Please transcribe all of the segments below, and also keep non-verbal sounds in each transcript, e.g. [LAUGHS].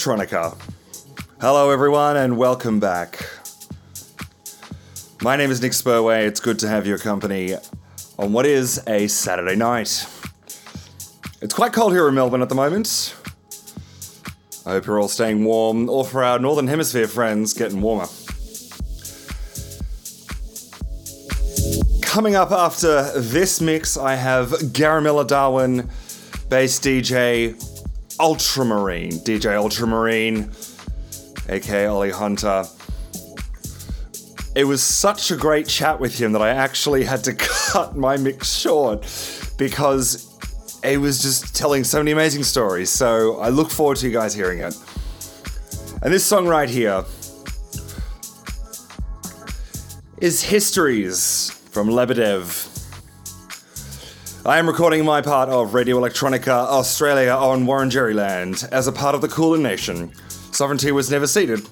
Electronica. Hello, everyone, and welcome back. My name is Nick Spurway. It's good to have your company on what is a Saturday night. It's quite cold here in Melbourne at the moment. I hope you're all staying warm, or for our Northern Hemisphere friends, getting warmer. Coming up after this mix, I have Garamilla Darwin, bass DJ Ultramarine, DJ Ultramarine, aka Ollie Hunter. It was such a great chat with him that I actually had to [LAUGHS] cut my mix short because he was just telling so many amazing stories. So I look forward to you guys hearing it. And this song right here is Histories from Lebedev. I am recording my part of Radio Electronica Australia on Wurundjeri land as a part of the Kulin Nation. Sovereignty was never ceded.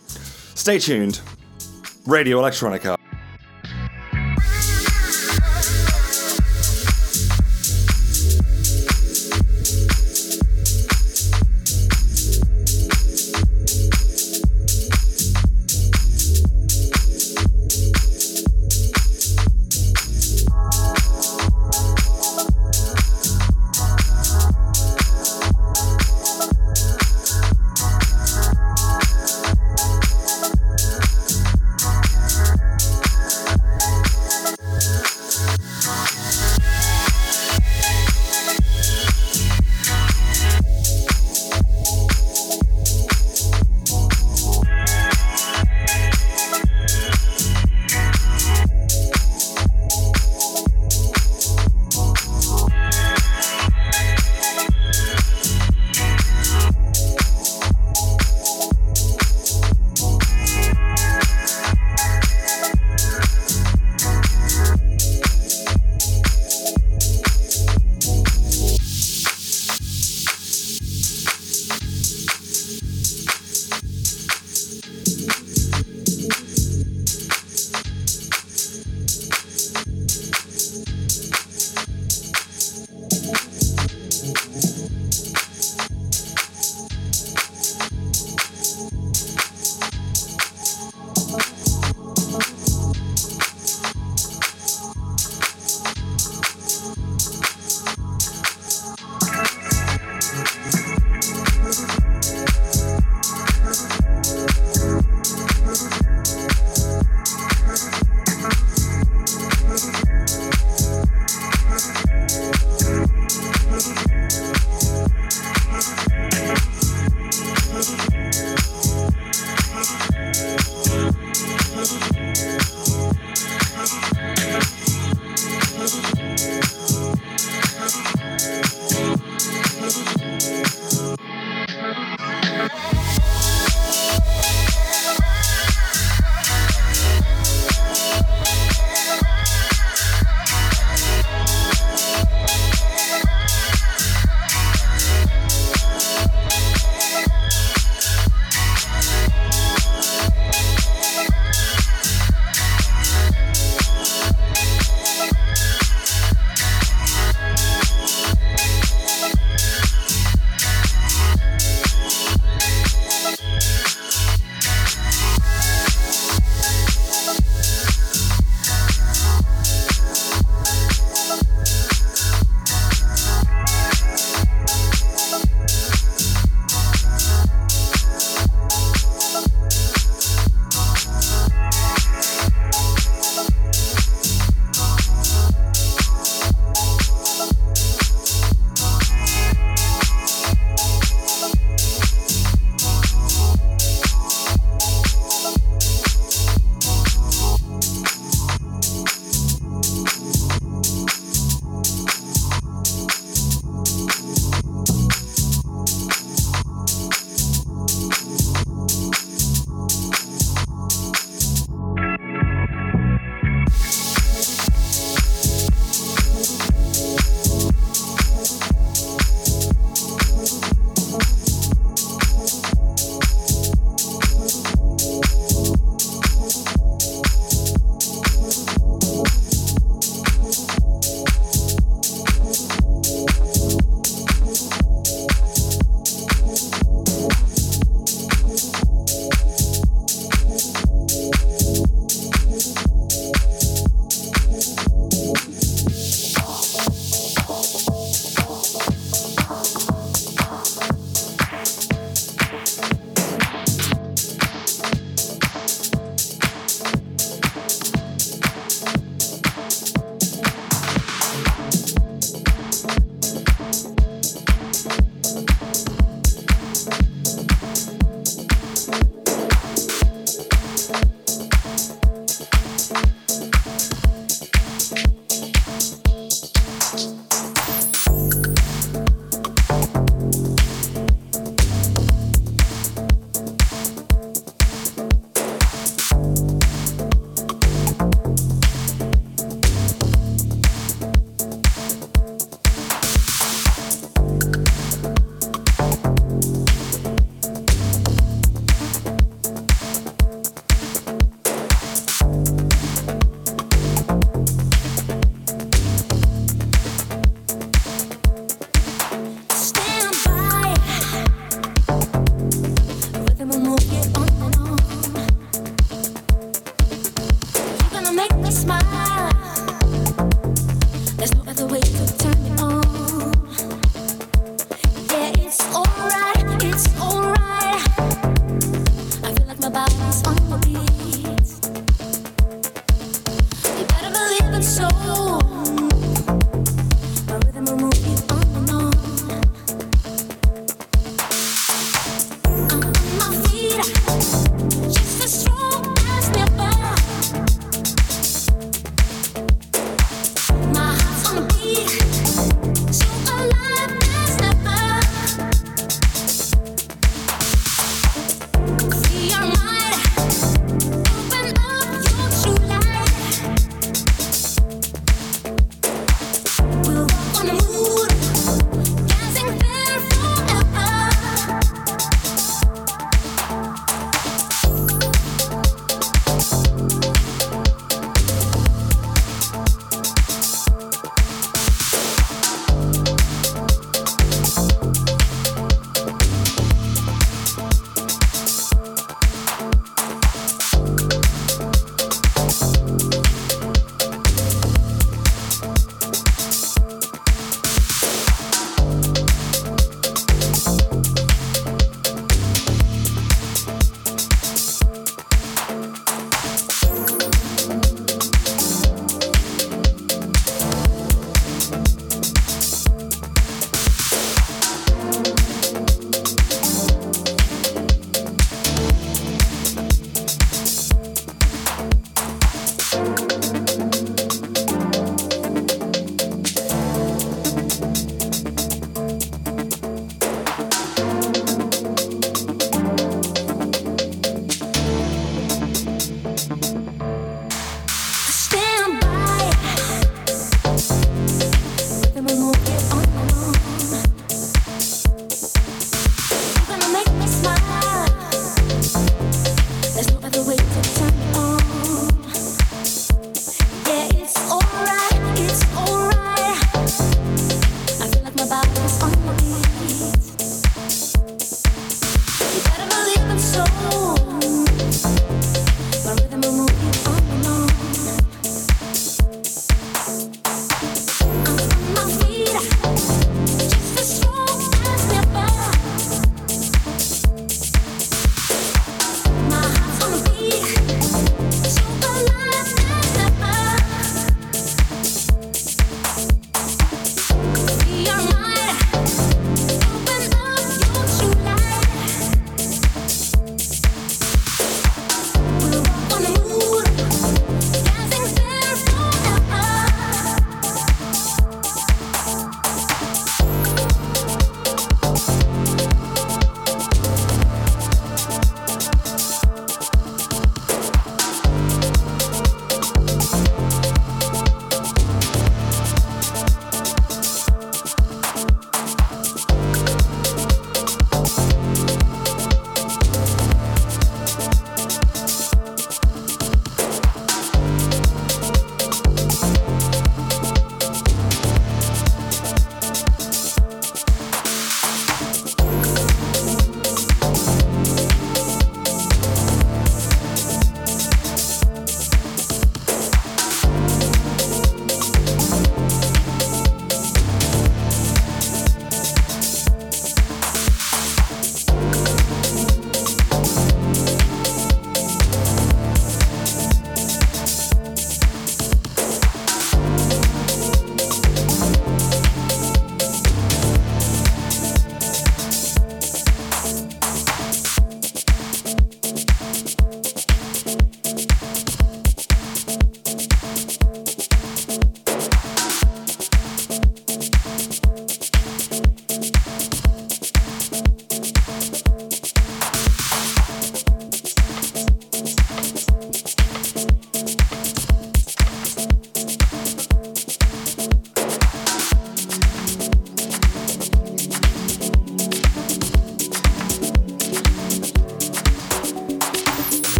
Stay tuned. Radio Electronica.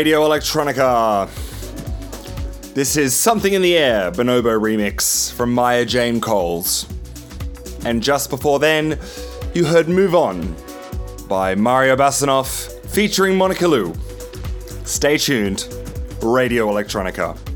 Radio Electronica. This is Something in the Air, Bonobo remix from Maya Jane Coles. And just before then, you heard Move On by Mario Basanov featuring Monica Lou. Stay tuned, Radio Electronica.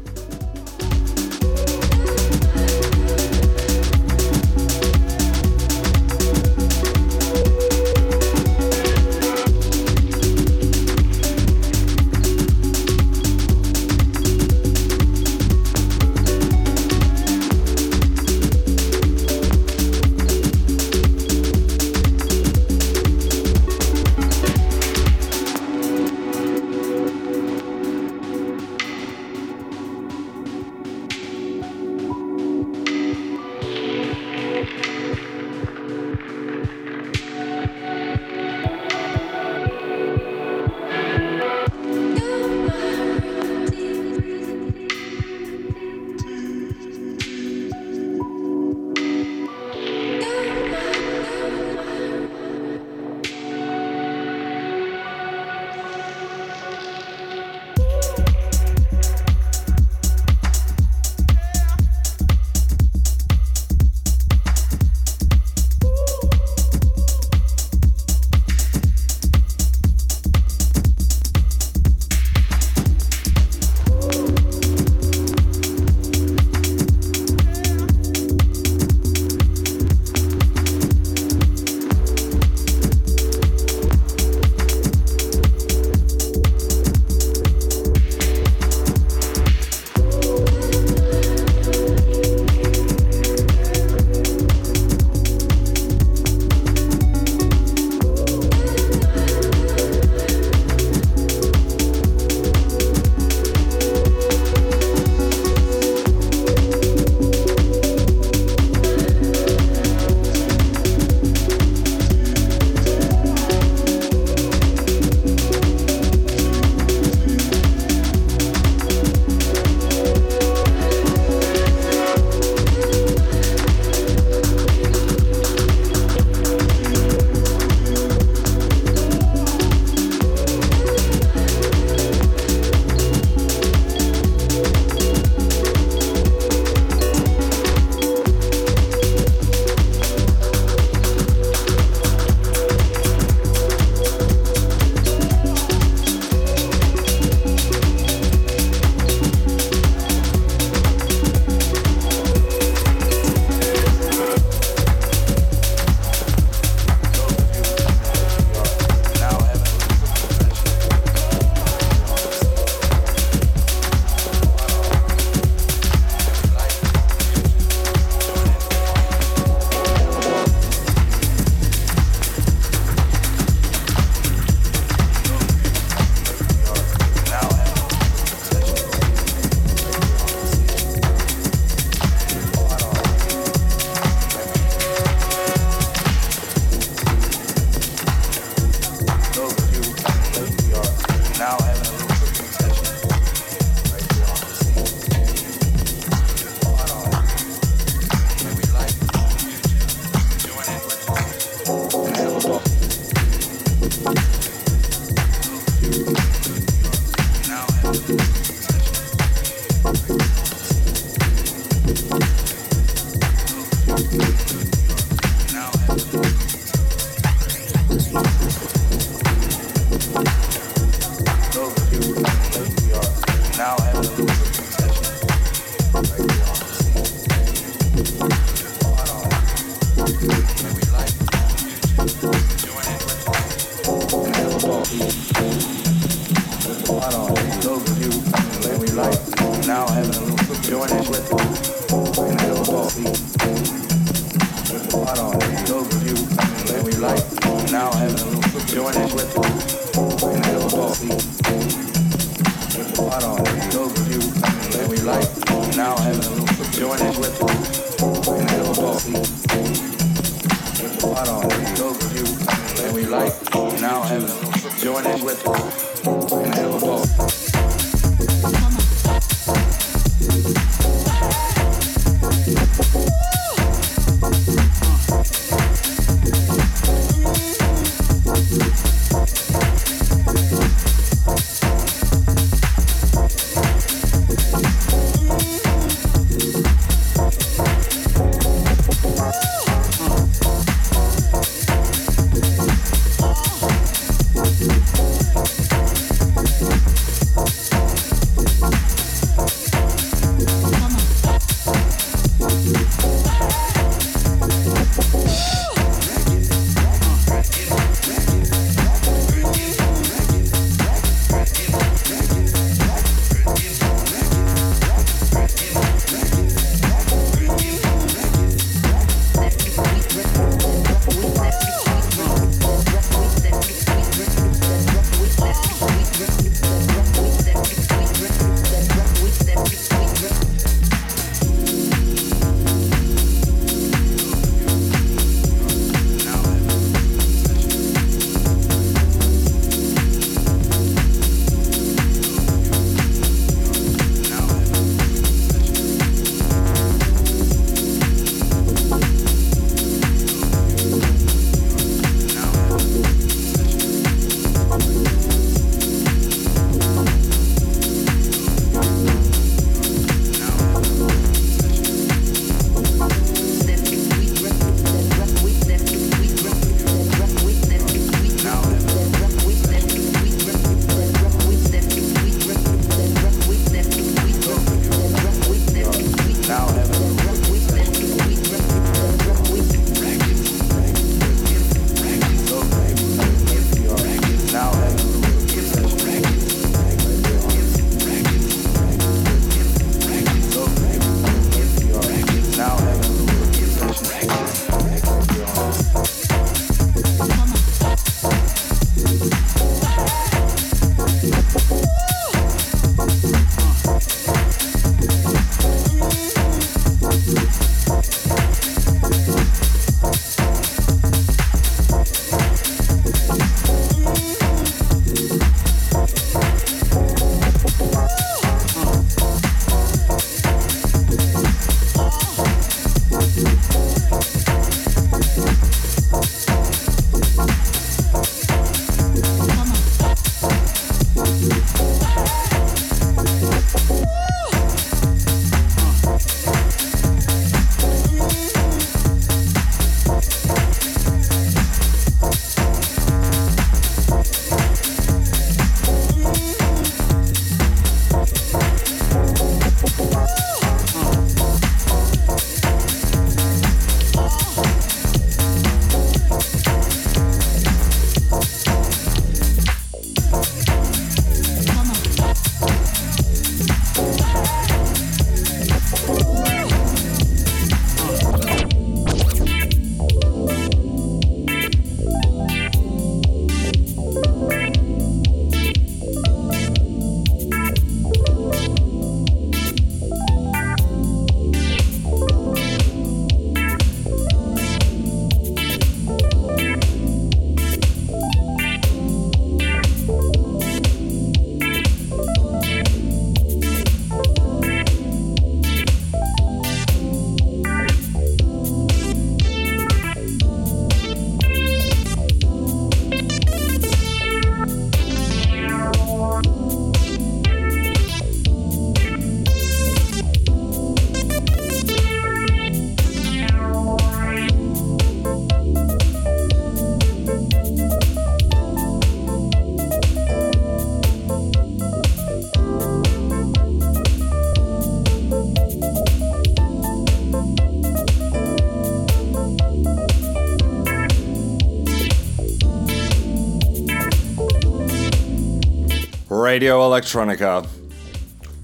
Radio Electronica.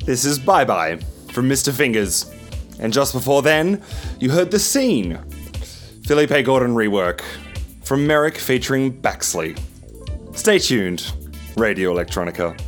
This is Bye Bye from Mr. Fingers. And just before then, you heard The Scene, Felipe Gordon rework from Merrick featuring Baxley. Stay tuned, Radio Electronica.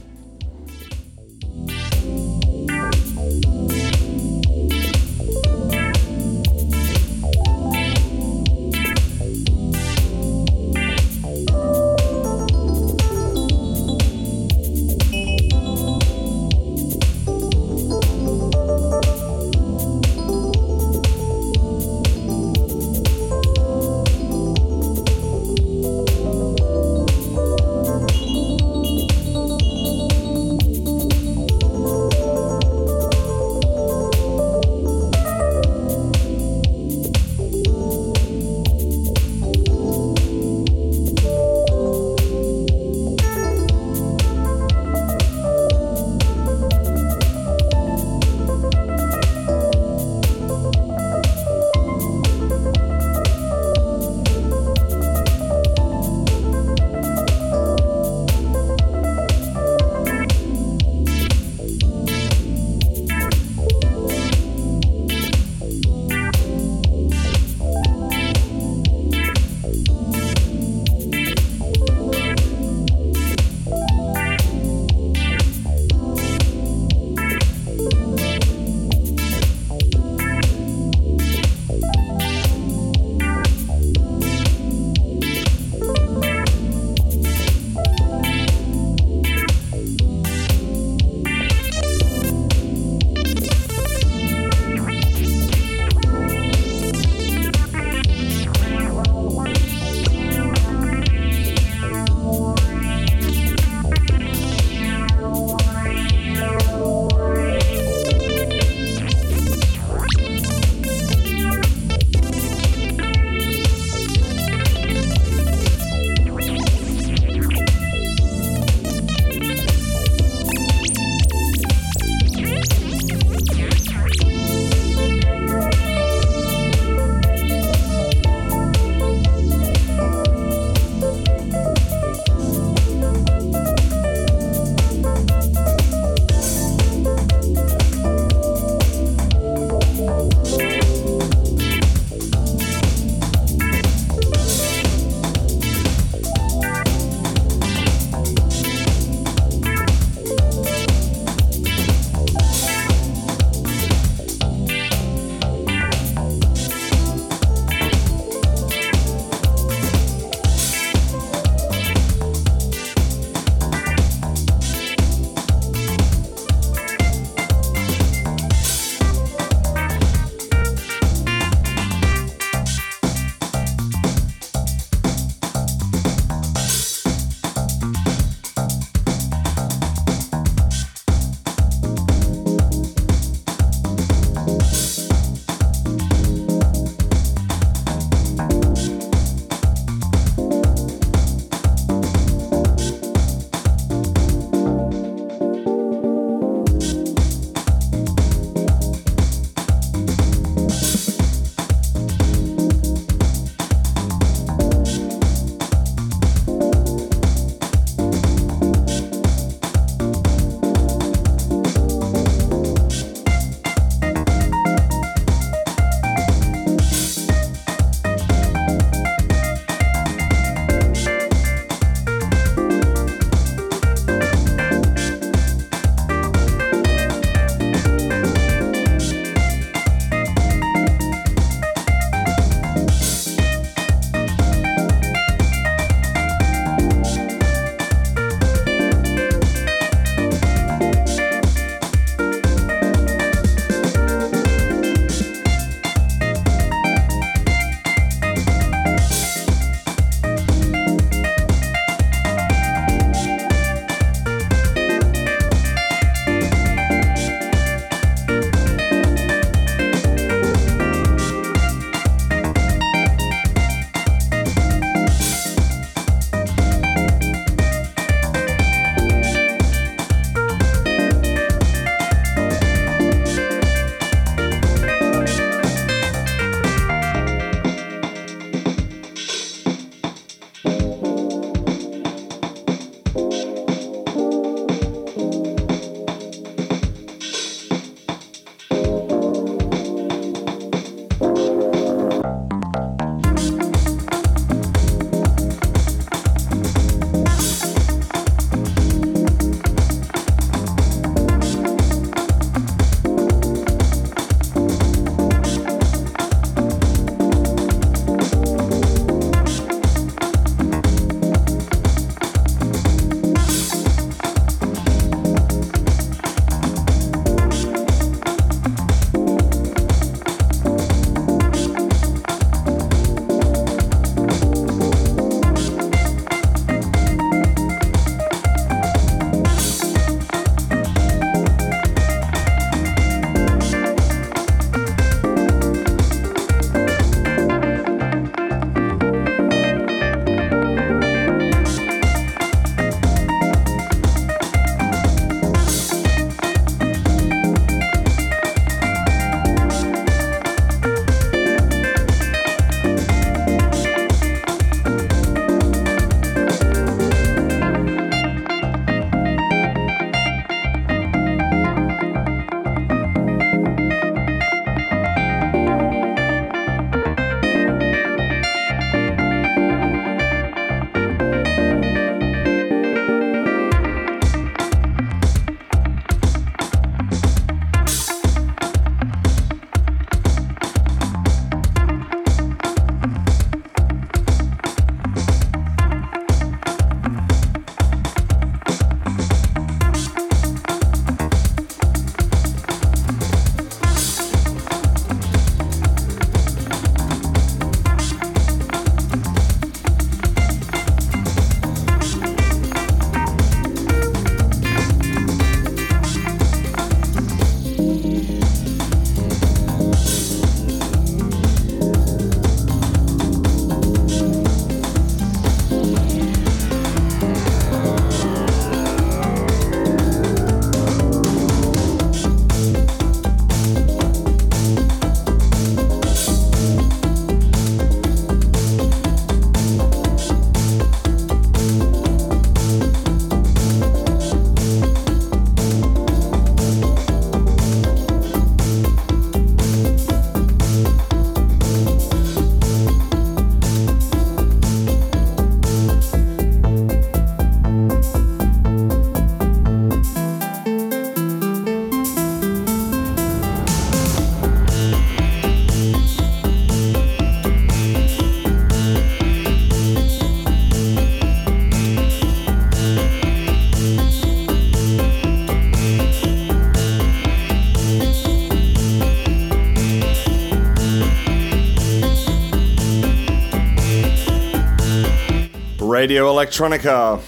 Radio Electronica.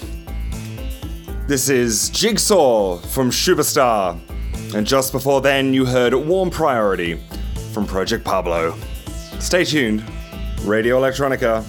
This is Jigsaw from Superstar. And just before then, you heard Warm Priority from Project Pablo. Stay tuned. Radio Electronica.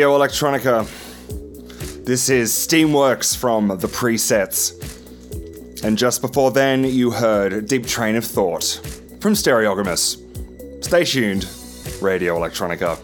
Radio Electronica. This is Steamworks from the presets. And just before then, you heard Deep Train of Thought from Stereogamous. Stay tuned, Radio Electronica.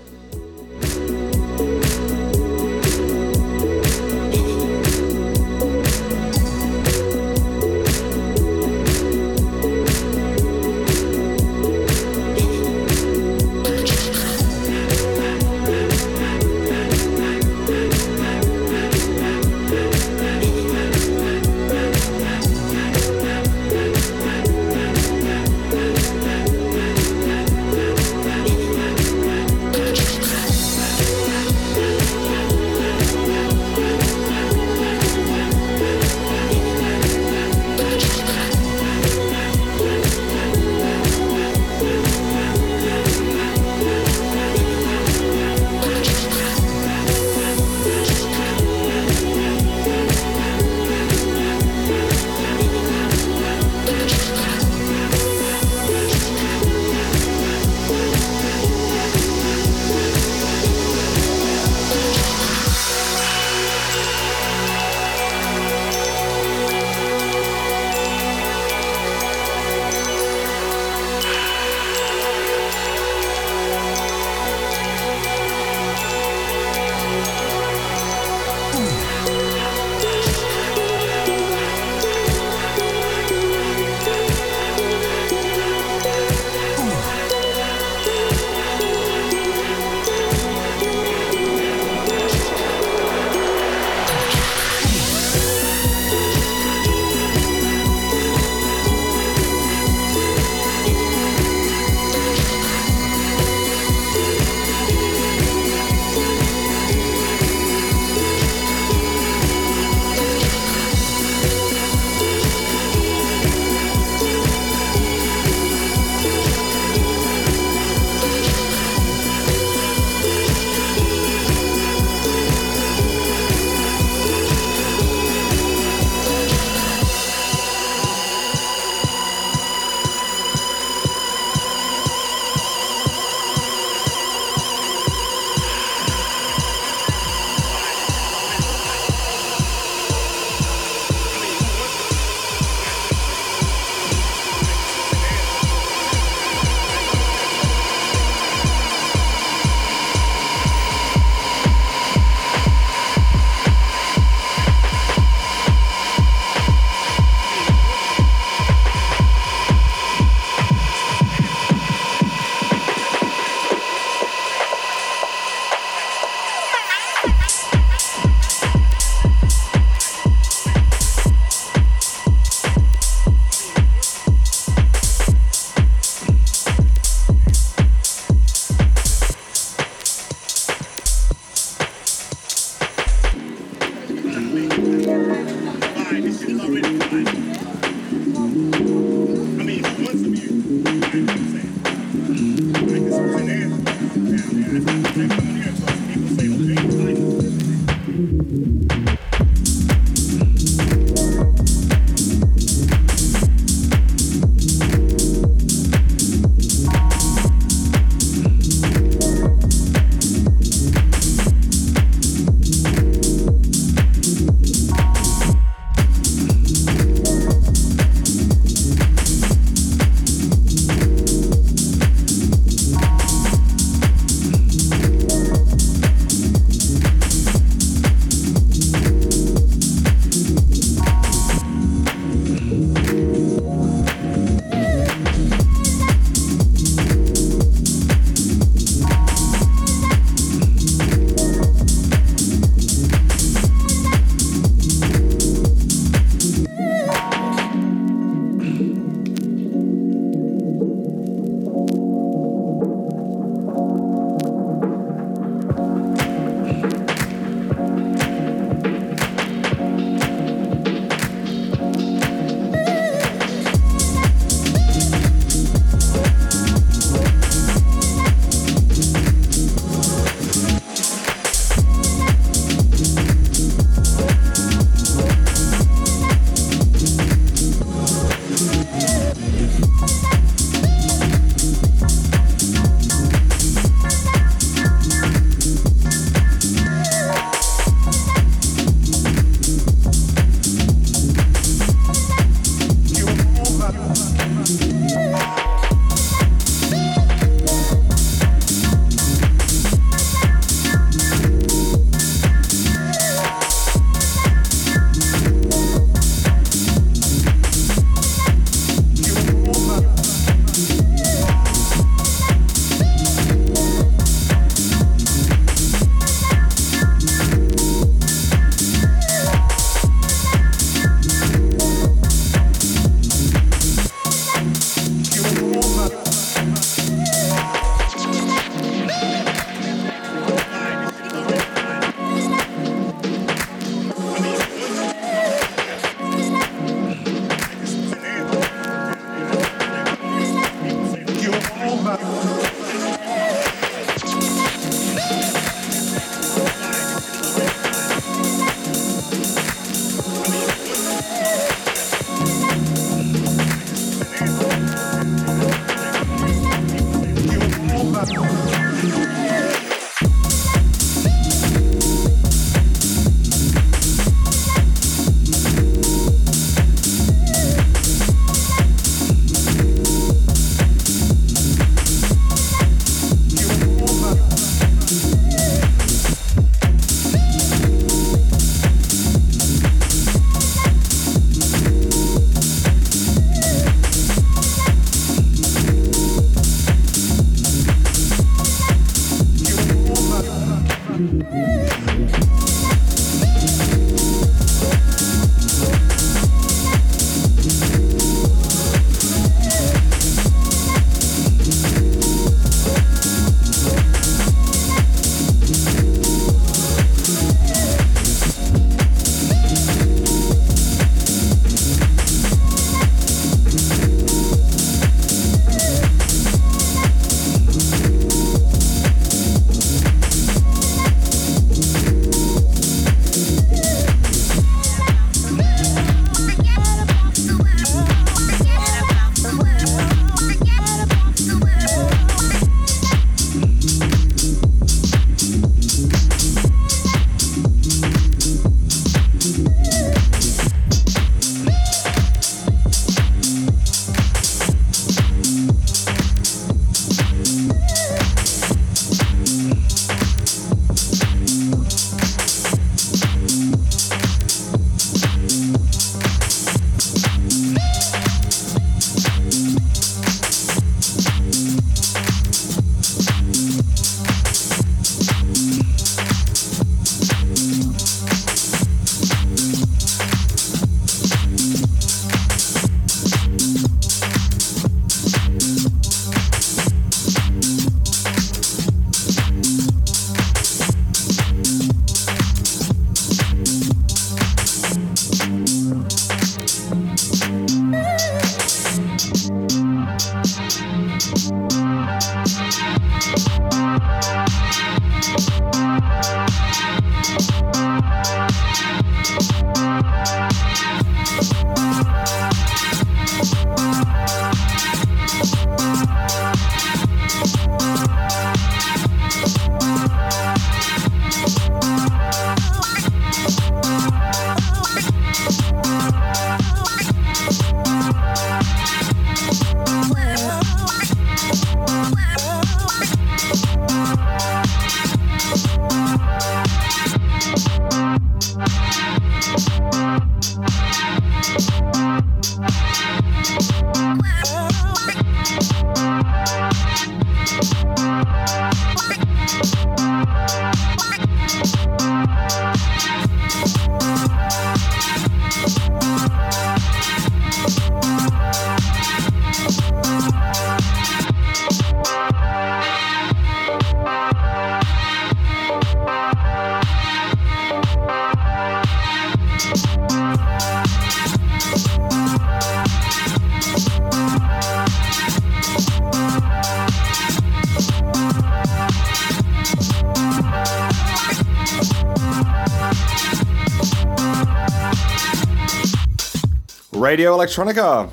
Radio Electronica.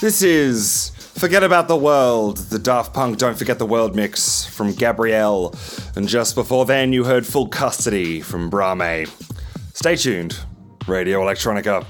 This is Forget About the World, the Daft Punk Don't Forget the World mix from Gabrielle. And just before then, you heard Full Custody from Brame. Stay tuned, Radio Electronica.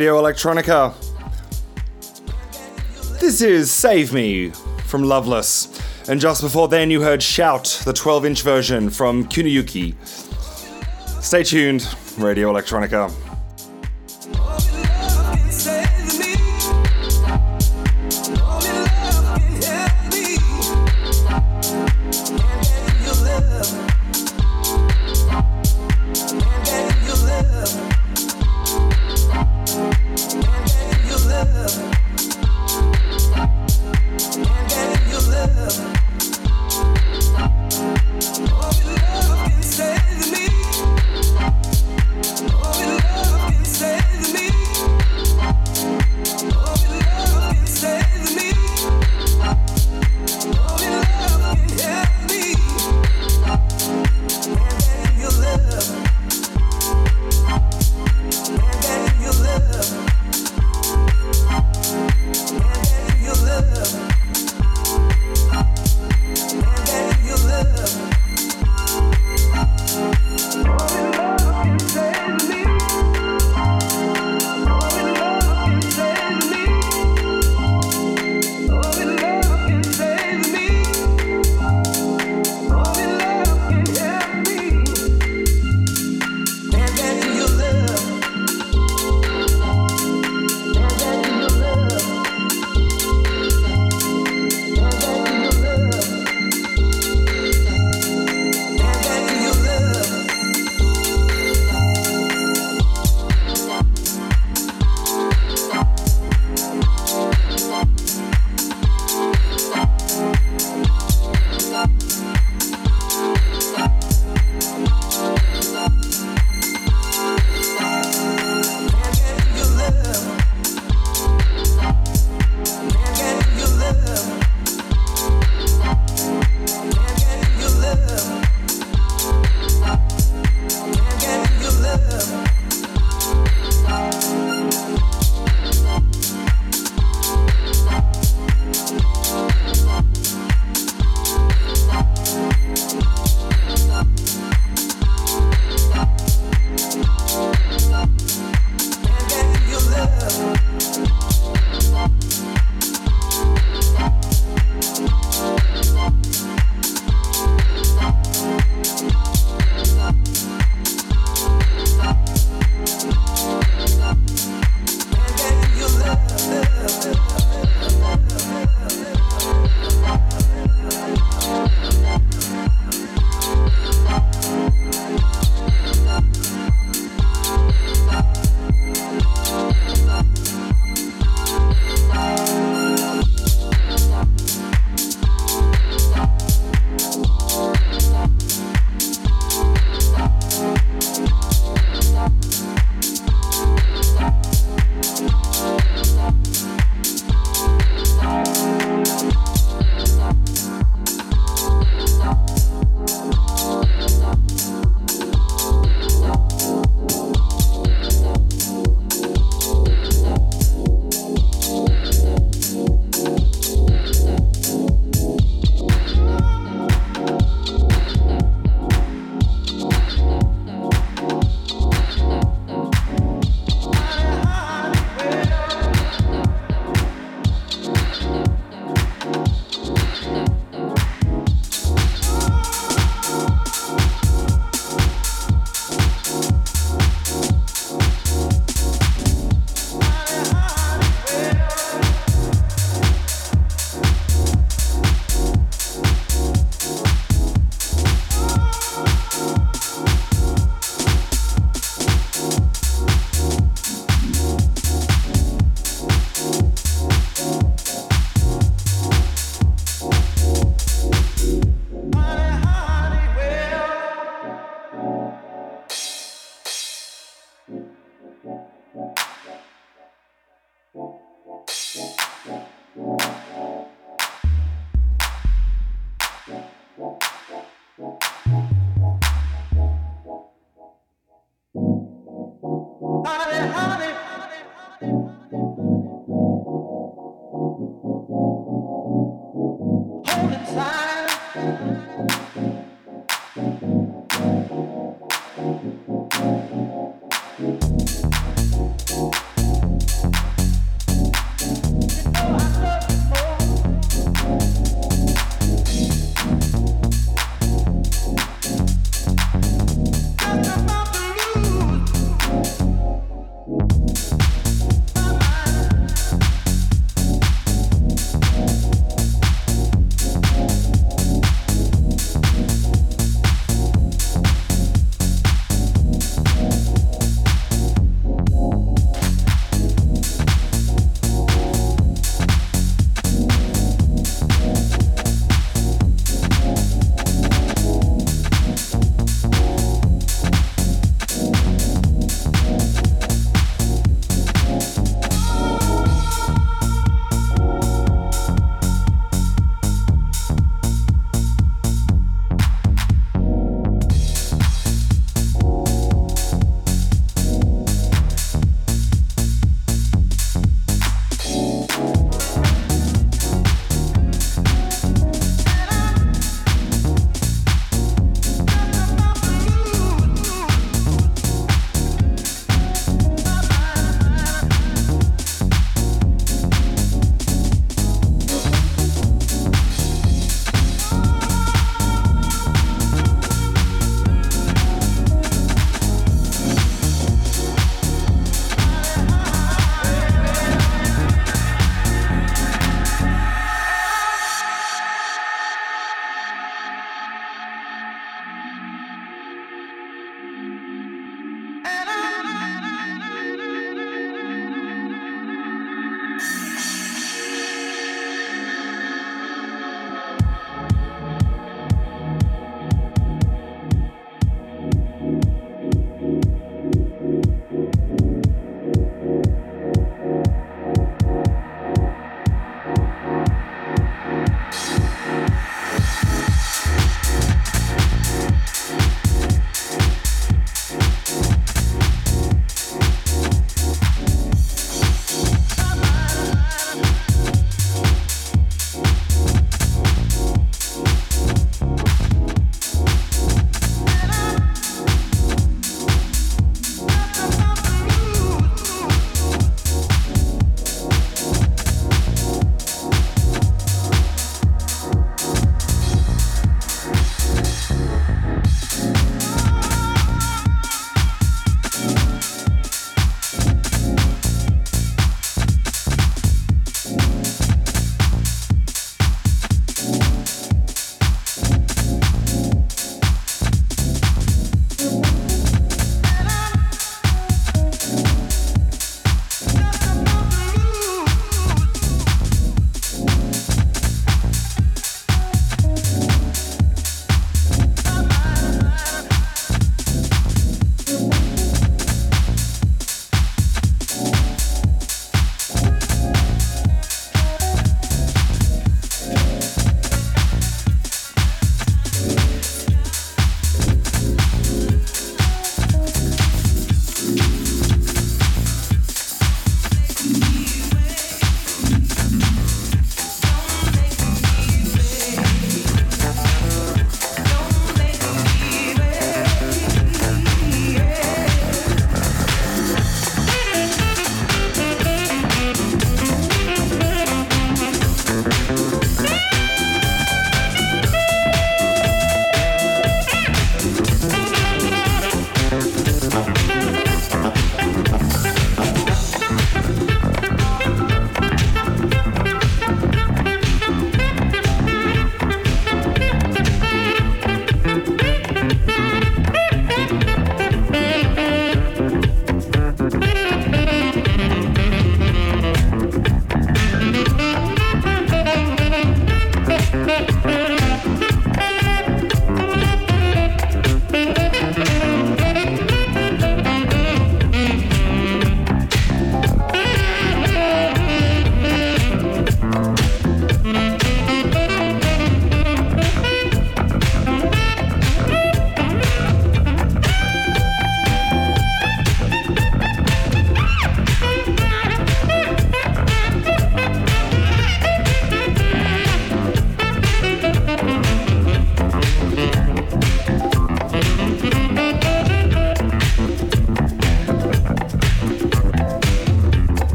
Radio Electronica. This is Save Me from Loveless. And just before then, you heard Shout, the 12 inch version from Kuniyuki. Stay tuned, Radio Electronica.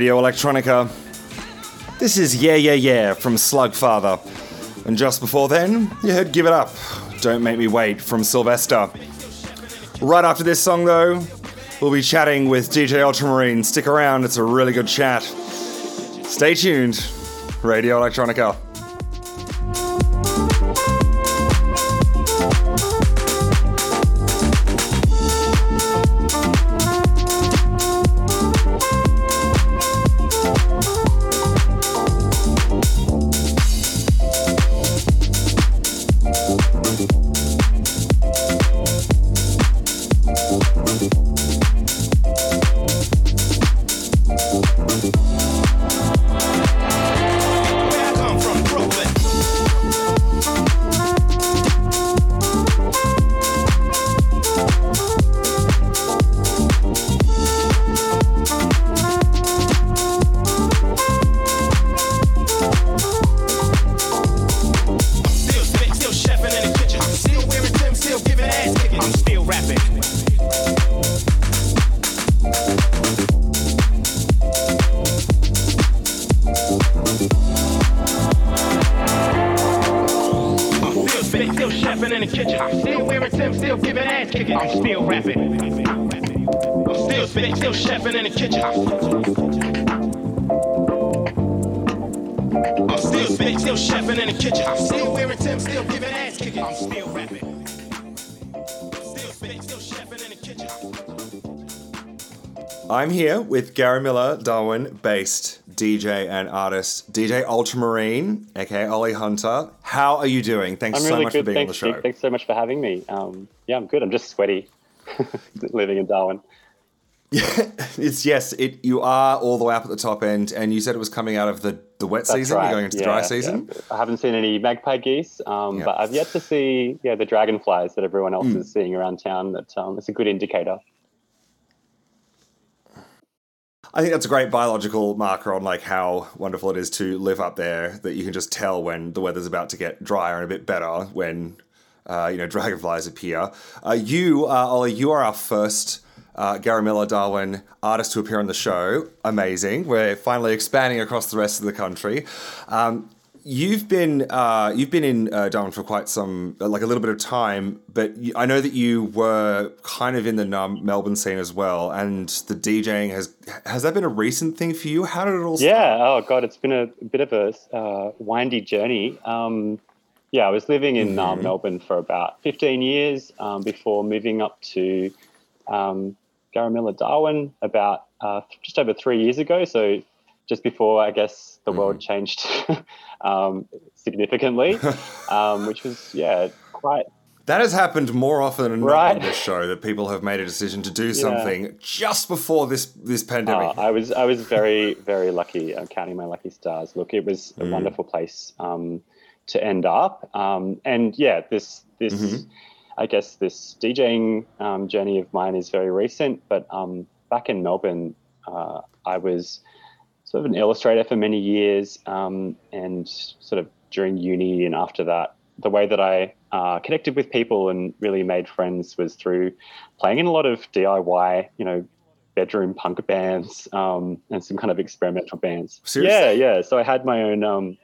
Radio Electronica. This is Yeah Yeah Yeah from Slugfather. And just before then, you heard Give It Up, Don't Make Me Wait from Sylvester. Right after this song, though, we'll be chatting with DJ Ultramarine. Stick around, it's a really good chat. Stay tuned. Radio Electronica. Here with Garamilla, Darwin based DJ and artist, DJ Ultramarine, aka Ollie Hunter. How are you doing? Thanks I'm so really much good. for being Thanks, on the show. Steve. Thanks so much for having me. Um, yeah, I'm good. I'm just sweaty [LAUGHS] living in Darwin. [LAUGHS] It's yes, it you are all the way up at the top end, and you said it was coming out of the, the wet That's season. right. You're going into the dry season. yeah. I haven't seen any magpie geese, um, Yeah. but I've yet to see yeah the dragonflies that everyone else Hmm. is seeing around town. That um, it's a good indicator. I think that's a great biological marker on like how wonderful it is to live up there. That you can just tell when the weather's about to get drier and a bit better when uh, you know dragonflies appear. Uh, you, uh, Ollie, you are our first uh, Garamilla Darwin artist to appear on the show. Amazing. We're finally expanding across the rest of the country. Um, You've been uh, you've been in uh, Darwin for quite some like a little bit of time, but I know that you were kind of in the Melbourne scene as well, and the DJing has has that been a recent thing for you? How did it all start? Yeah. Oh God, it's been a, bit of a uh, windy journey. Um, yeah, I was living in um, Mm-hmm. Melbourne for about 15 years um, before moving up to um, Garamilla Darwin about uh, just over three years ago. So just before, I guess, the world Mm-hmm. changed [LAUGHS] um, significantly, [LAUGHS] um, which was yeah quite That has happened more often than not Right. on this show that people have made a decision to do something just before this this pandemic. Uh, I was I was very very lucky. I'm counting my lucky stars. Look, it was Mm. a wonderful place um, to end up, um, and yeah, this this Mm-hmm. I guess this DJing um, journey of mine is very recent. But um, back in Melbourne, uh, I was sort of an illustrator for many years, um, and sort of during uni and after that, the way that I uh, connected with people and really made friends was through playing in a lot of DIY, you know, bedroom punk bands um, and some kind of experimental bands. Seriously? Yeah, yeah. So I had my own um,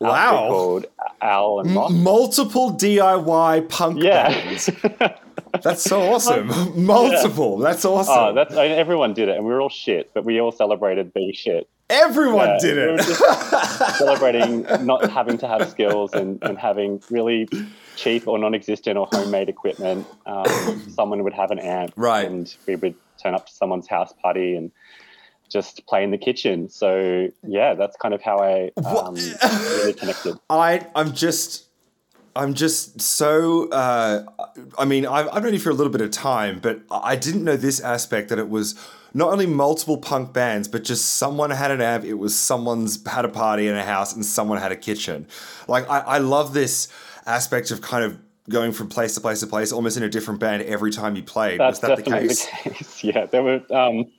Wow. called Al and Rock. M- multiple DIY punk Yeah. bands. [LAUGHS] That's so awesome. Multiple. That's awesome. Oh, that's I mean, everyone did it, and we were all shit, but we all celebrated being shit. Everyone Yeah, did we were it. just [LAUGHS] celebrating not having to have skills and, and having really cheap or non-existent or homemade equipment. Um, someone would have an amp, Right. and we would turn up to someone's house party and just play in the kitchen. So yeah, that's kind of how I um, really connected. [LAUGHS] I I'm just I'm just so uh, I mean I've, I've known you for a little bit of time, but I didn't know this aspect that it was not only multiple punk bands, but just someone had an amp. It was someone's had a party in a house, and someone had a kitchen. Like I, I love this aspect of kind of going from place to place to place, almost in a different band every time you played. That's was that the case? the case. [LAUGHS] Yeah, there were um,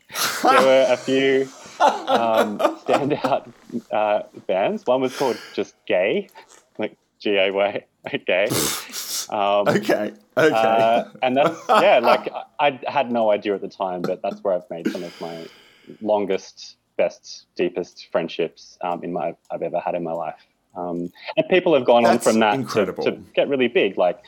there were a few um, standout uh, bands. One was called just Gay, like G A Y, [LAUGHS] Gay. Um, Okay. Okay. uh, and that's yeah, like I, I had no idea at the time, but that's where I've made some of my longest, best, deepest friendships um, in my I've ever had in my life. Um, and people have gone That's on from that to, to get really big. Like,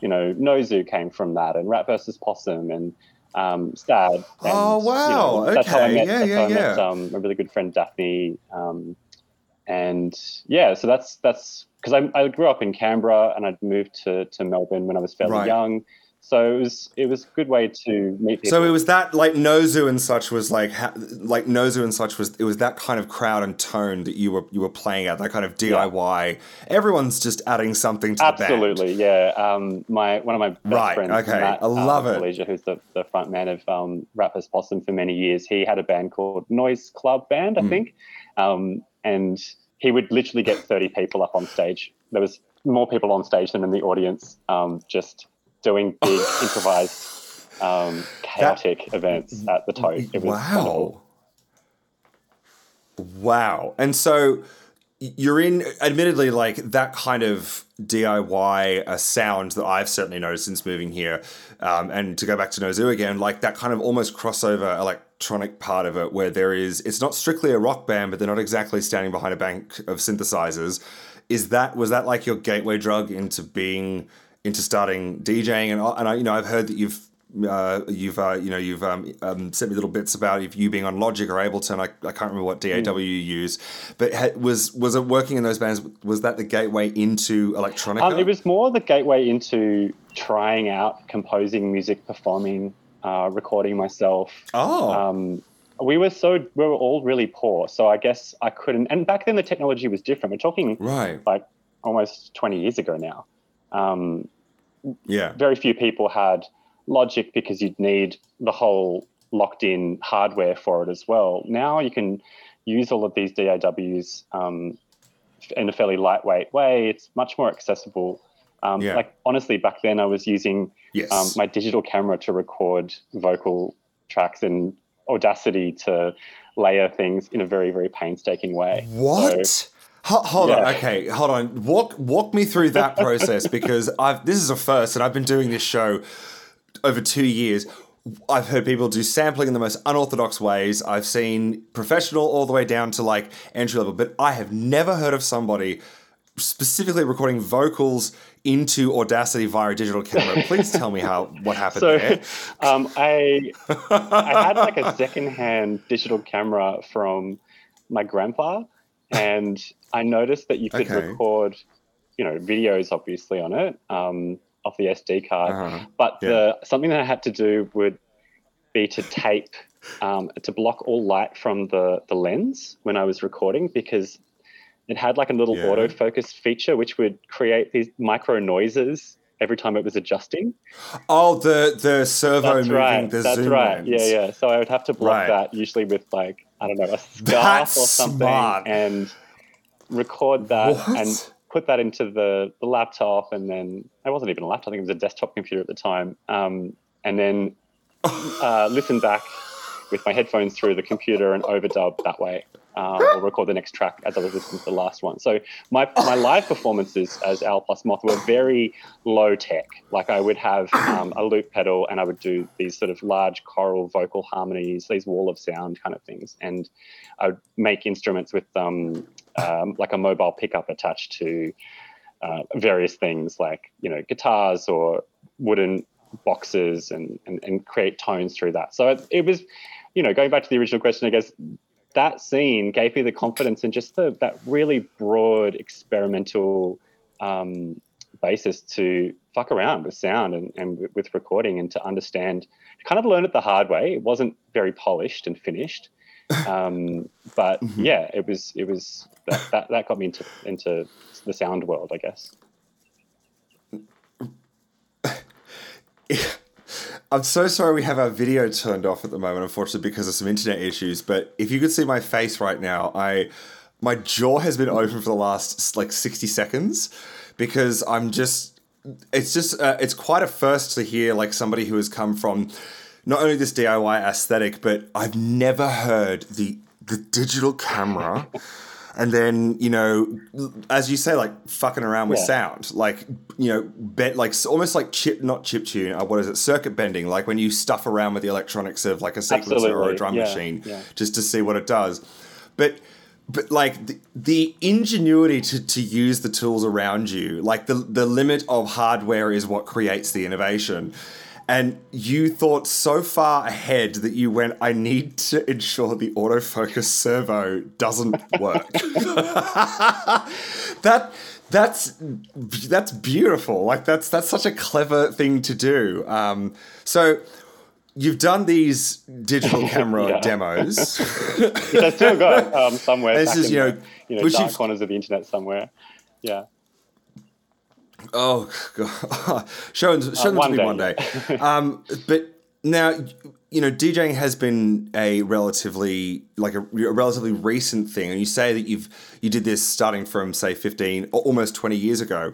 you know, Nozu came from that, and Rat versus Possum, and um, Stad. And, Oh, you wow. know, That's how I Okay. met, Yeah, that's yeah, how I met yeah. um, my really good friend Daphne. Um, and yeah, so that's that's because I, I grew up in Canberra and I'd moved to, to Melbourne when I was fairly Right. young. So it was it was a good way to meet people. So it was that like Nozu and such was like ha- like Nozu and such was it was that kind of crowd and tone that you were you were playing at that kind of DIY. Everyone's just adding something to the band. Absolutely, yeah. Um, my one of my best Right, friends, okay. Matt, I love uh, it. Who's the, the front man of um, Rat versus Possum for many years. He had a band called Noise Club Band. I think, um, and he would literally get thirty people up on stage. There was more people on stage than in the audience, um, just doing big [LAUGHS] improvised, um, chaotic events at the Tote. It was wonderful. Wow. Wow. And so you're in, admittedly, like that kind of DIY uh, sound that I've certainly noticed since moving here. Um, and to go back to Nozu again, like that kind of almost crossover electronic part of it where there is, it's not strictly a rock band, but they're not exactly standing behind a bank of synthesizers. Is that, was that like your gateway drug into being, into starting DJing? And, I- and I, you know, I've heard that you've, uh, you've uh, you know you've um, um, sent me little bits about if you being on Logic or Ableton. I, I can't remember what DAW you use, but ha- was was it working in those bands? Was that the gateway into electronic? Um, it was more the gateway into trying out composing music, performing, uh, recording myself. Oh, Um, we were so we were all really poor, so I guess I couldn't. And back then the technology was different. We're talking right. like almost 20 years ago now. Um, Yeah. very few people had Logic because you'd need the whole locked in hardware for it as well. Now you can use all of these DAWs um, in a fairly lightweight way. It's much more accessible. Um, Yeah. Like honestly, back then I was using Yes. um, my digital camera to record vocal tracks and Audacity to layer things in a very very painstaking way. What? So- Ho- hold on. Okay, hold on. Walk walk me through that [LAUGHS] process because I've this is a first, and I've been doing this show over two years. I've heard people do sampling in the most unorthodox ways. I've seen professional all the way down to like entry level, but I have never heard of somebody specifically recording vocals into Audacity via a digital camera. Please tell me how what happened so there. [LAUGHS] um, I I had like a secondhand digital camera from my grandpa, and I noticed that you could Okay. record, you know, videos obviously on it um, off the SD card. Uh-huh. But the something that I had to do would be to tape um, to block all light from the the lens when I was recording because it had like a little Yeah. autofocus feature which would create these micro noises every time it was adjusting. Oh, the the servo That's moving right. the That's zoom right. lens. Yeah, yeah. So I would have to block Right. that usually with like I don't know a scarf That's or something, smart. and record that What? and put that into the, the laptop, and then it wasn't even a laptop. I think it was a desktop computer at the time, um, and then [LAUGHS] uh, listen back with my headphones through the computer and overdub that way. Um, or record the next track as I was listening to the last one. So my, my live performances as Al plus Moth were very low tech. Like I would have um, a loop pedal and I would do these sort of large choral vocal harmonies, these wall of sound kind of things, and I would make instruments with um, um, like a mobile pickup attached to uh, various things like you know guitars or wooden boxes and, and and create tones through that. So it, it was, you know, going back to the original question, I guess that scene gave me the confidence and just the, that really broad experimental um, basis to fuck around with sound and, and with- recording and to understand kind of learn it the hard way. It wasn't very polished and finished um, [LAUGHS] but yeah it was it was that, that, that got me into into the sound world i guess [LAUGHS] I'm so sorry we have our video turned off at the moment, unfortunately, because of some internet issues. But if you could see my face right now, I my jaw has been open for the last like 60 seconds because I'm just it's just uh, it's quite a first to hear like somebody who has come from not only this DIY aesthetic, but I've never heard the the digital camera. [LAUGHS] And then you know, as you say, like fucking around with Yeah. sound, like you know, bent like almost like chip, not chip tune. Uh, what is it? Circuit bending, like when you stuff around with the electronics of like a sequencer or a drum yeah, machine, yeah. just to see what it does. But but like the, the ingenuity to, to use the tools around you, like the the limit of hardware is what creates the innovation. And you thought so far ahead that you went, I need to ensure the autofocus servo doesn't work. [LAUGHS] that that's that's beautiful. Like that's that's such a clever thing to do. Um, so you've done these digital [LAUGHS] camera demos. which i still got um, somewhere This is, you know, the, you know dark corners of the internet somewhere yeah Oh god, [LAUGHS] show them, show them one to me day. one day. [LAUGHS] um, but now, you know, DJing has been a relatively like a, a relatively recent thing, and you say that you've you did this starting from say fifteen, or almost twenty years ago.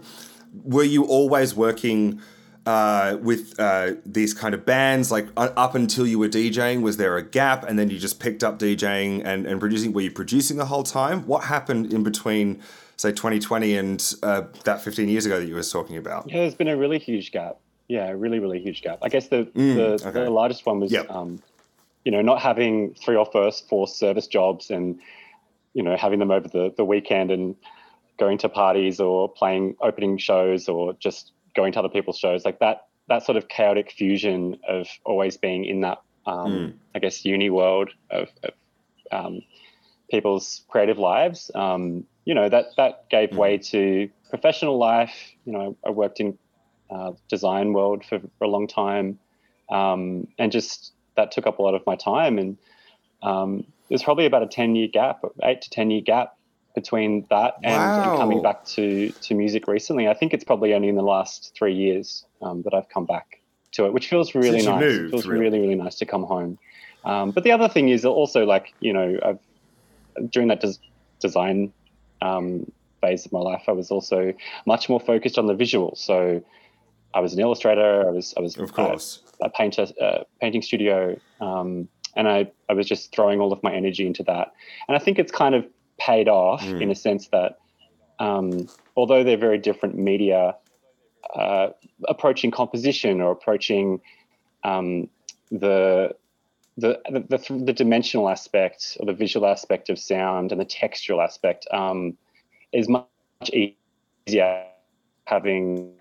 Were you always working? Uh, with uh, these kind of bands, like uh, up until you were DJing, was there a gap, and then you just picked up DJing and, and producing? Were you producing the whole time? What happened in between, say, 2020 and uh, that 15 years ago that you were talking about? Yeah, there's been a really huge gap. Yeah, a really, really huge gap. I guess the the, Mm, okay. the largest one was, Yep. um, you know, not having three or first four service jobs and, you know, having them over the, the weekend and going to parties or playing opening shows or just going to other people's shows like that that sort of chaotic fusion of always being in that, um, I guess, uni world of, of um, people's creative lives. Um, you know, that that gave way to professional life. You know, I worked in uh, design world for, for a long time, um, and just that took up a lot of my time. And um, there's probably about a ten year gap, eight to ten year gap between that and, and coming back to to music recently. I think it's probably only in the last three years um, that I've come back to it, which feels really Since nice. moved, it feels really. really really nice to come home. Um, but the other thing is also like you know I've during that des- design um, phase of my life, I was also much more focused on the visual. So I was an illustrator. I was I was Of course. a painter, uh, painting studio, um, and I, I was just throwing all of my energy into that. And I think it's kind of paid off Mm. in a sense that um, although they're very different media, uh, approaching composition or approaching um, the the, the the dimensional aspect or the visual aspect of sound and the textural aspect um, is much easier having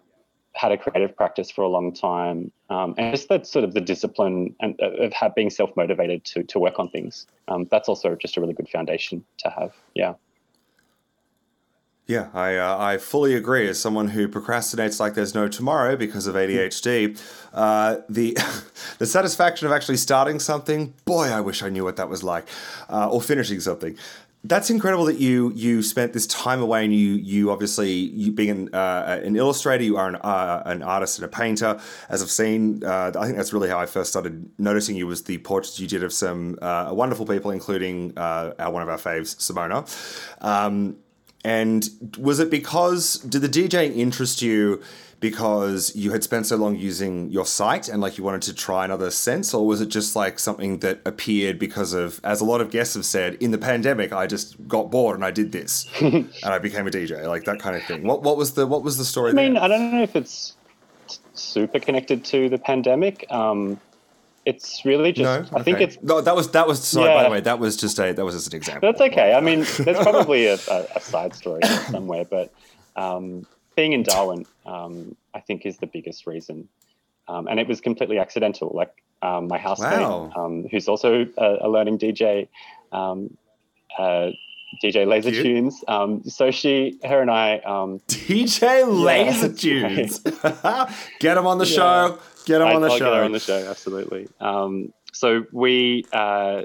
had a creative practice for a long time, um, and just that sort of the discipline and uh, of being self motivated to to work on things. Um, that's also just a really good foundation to have. Yeah. Yeah, I uh, I fully agree. As someone who procrastinates like there's no tomorrow because of ADHD, uh, the [LAUGHS] the satisfaction of actually starting something, boy, I wish I knew what that was like, uh, or finishing something. That's incredible that you you spent this time away and you you obviously you being an, uh, an illustrator, you are an uh, an artist and a painter. As I've seen, uh, I think that's really how I first started noticing you was the portraits you did of some wonderful people, including our, one of our faves, Simona. Um, and was it because did the DJing interest you because you had spent so long using your site and like you wanted to try another sense, or was it just like something that appeared because of, as a lot of guests have said, in the pandemic, I just got bored and I did this [LAUGHS] and I became a DJ, like that kind of thing. What what was the what was the story? I mean, there? I don't know if it's super connected to the pandemic. Um, it's really just. no, I think it's no. That was that was sorry. By the way, that was just a that was just an example. That's okay. I mean, there's probably a, a, a side story somewhere, but um, being in Darwin, um, I think, is the biggest reason. Um, and it was completely accidental. Like um, my housemate, Wow. um, who's also a, a learning DJ, um, uh, DJ Laser Cute. Tunes. Um, so she, her, and I. Um, DJ Laser that's [LAUGHS] Tunes. [LAUGHS] Get him on the Yeah. show. Get I- on the I'll show. Get her on the show, absolutely. Um, so we uh,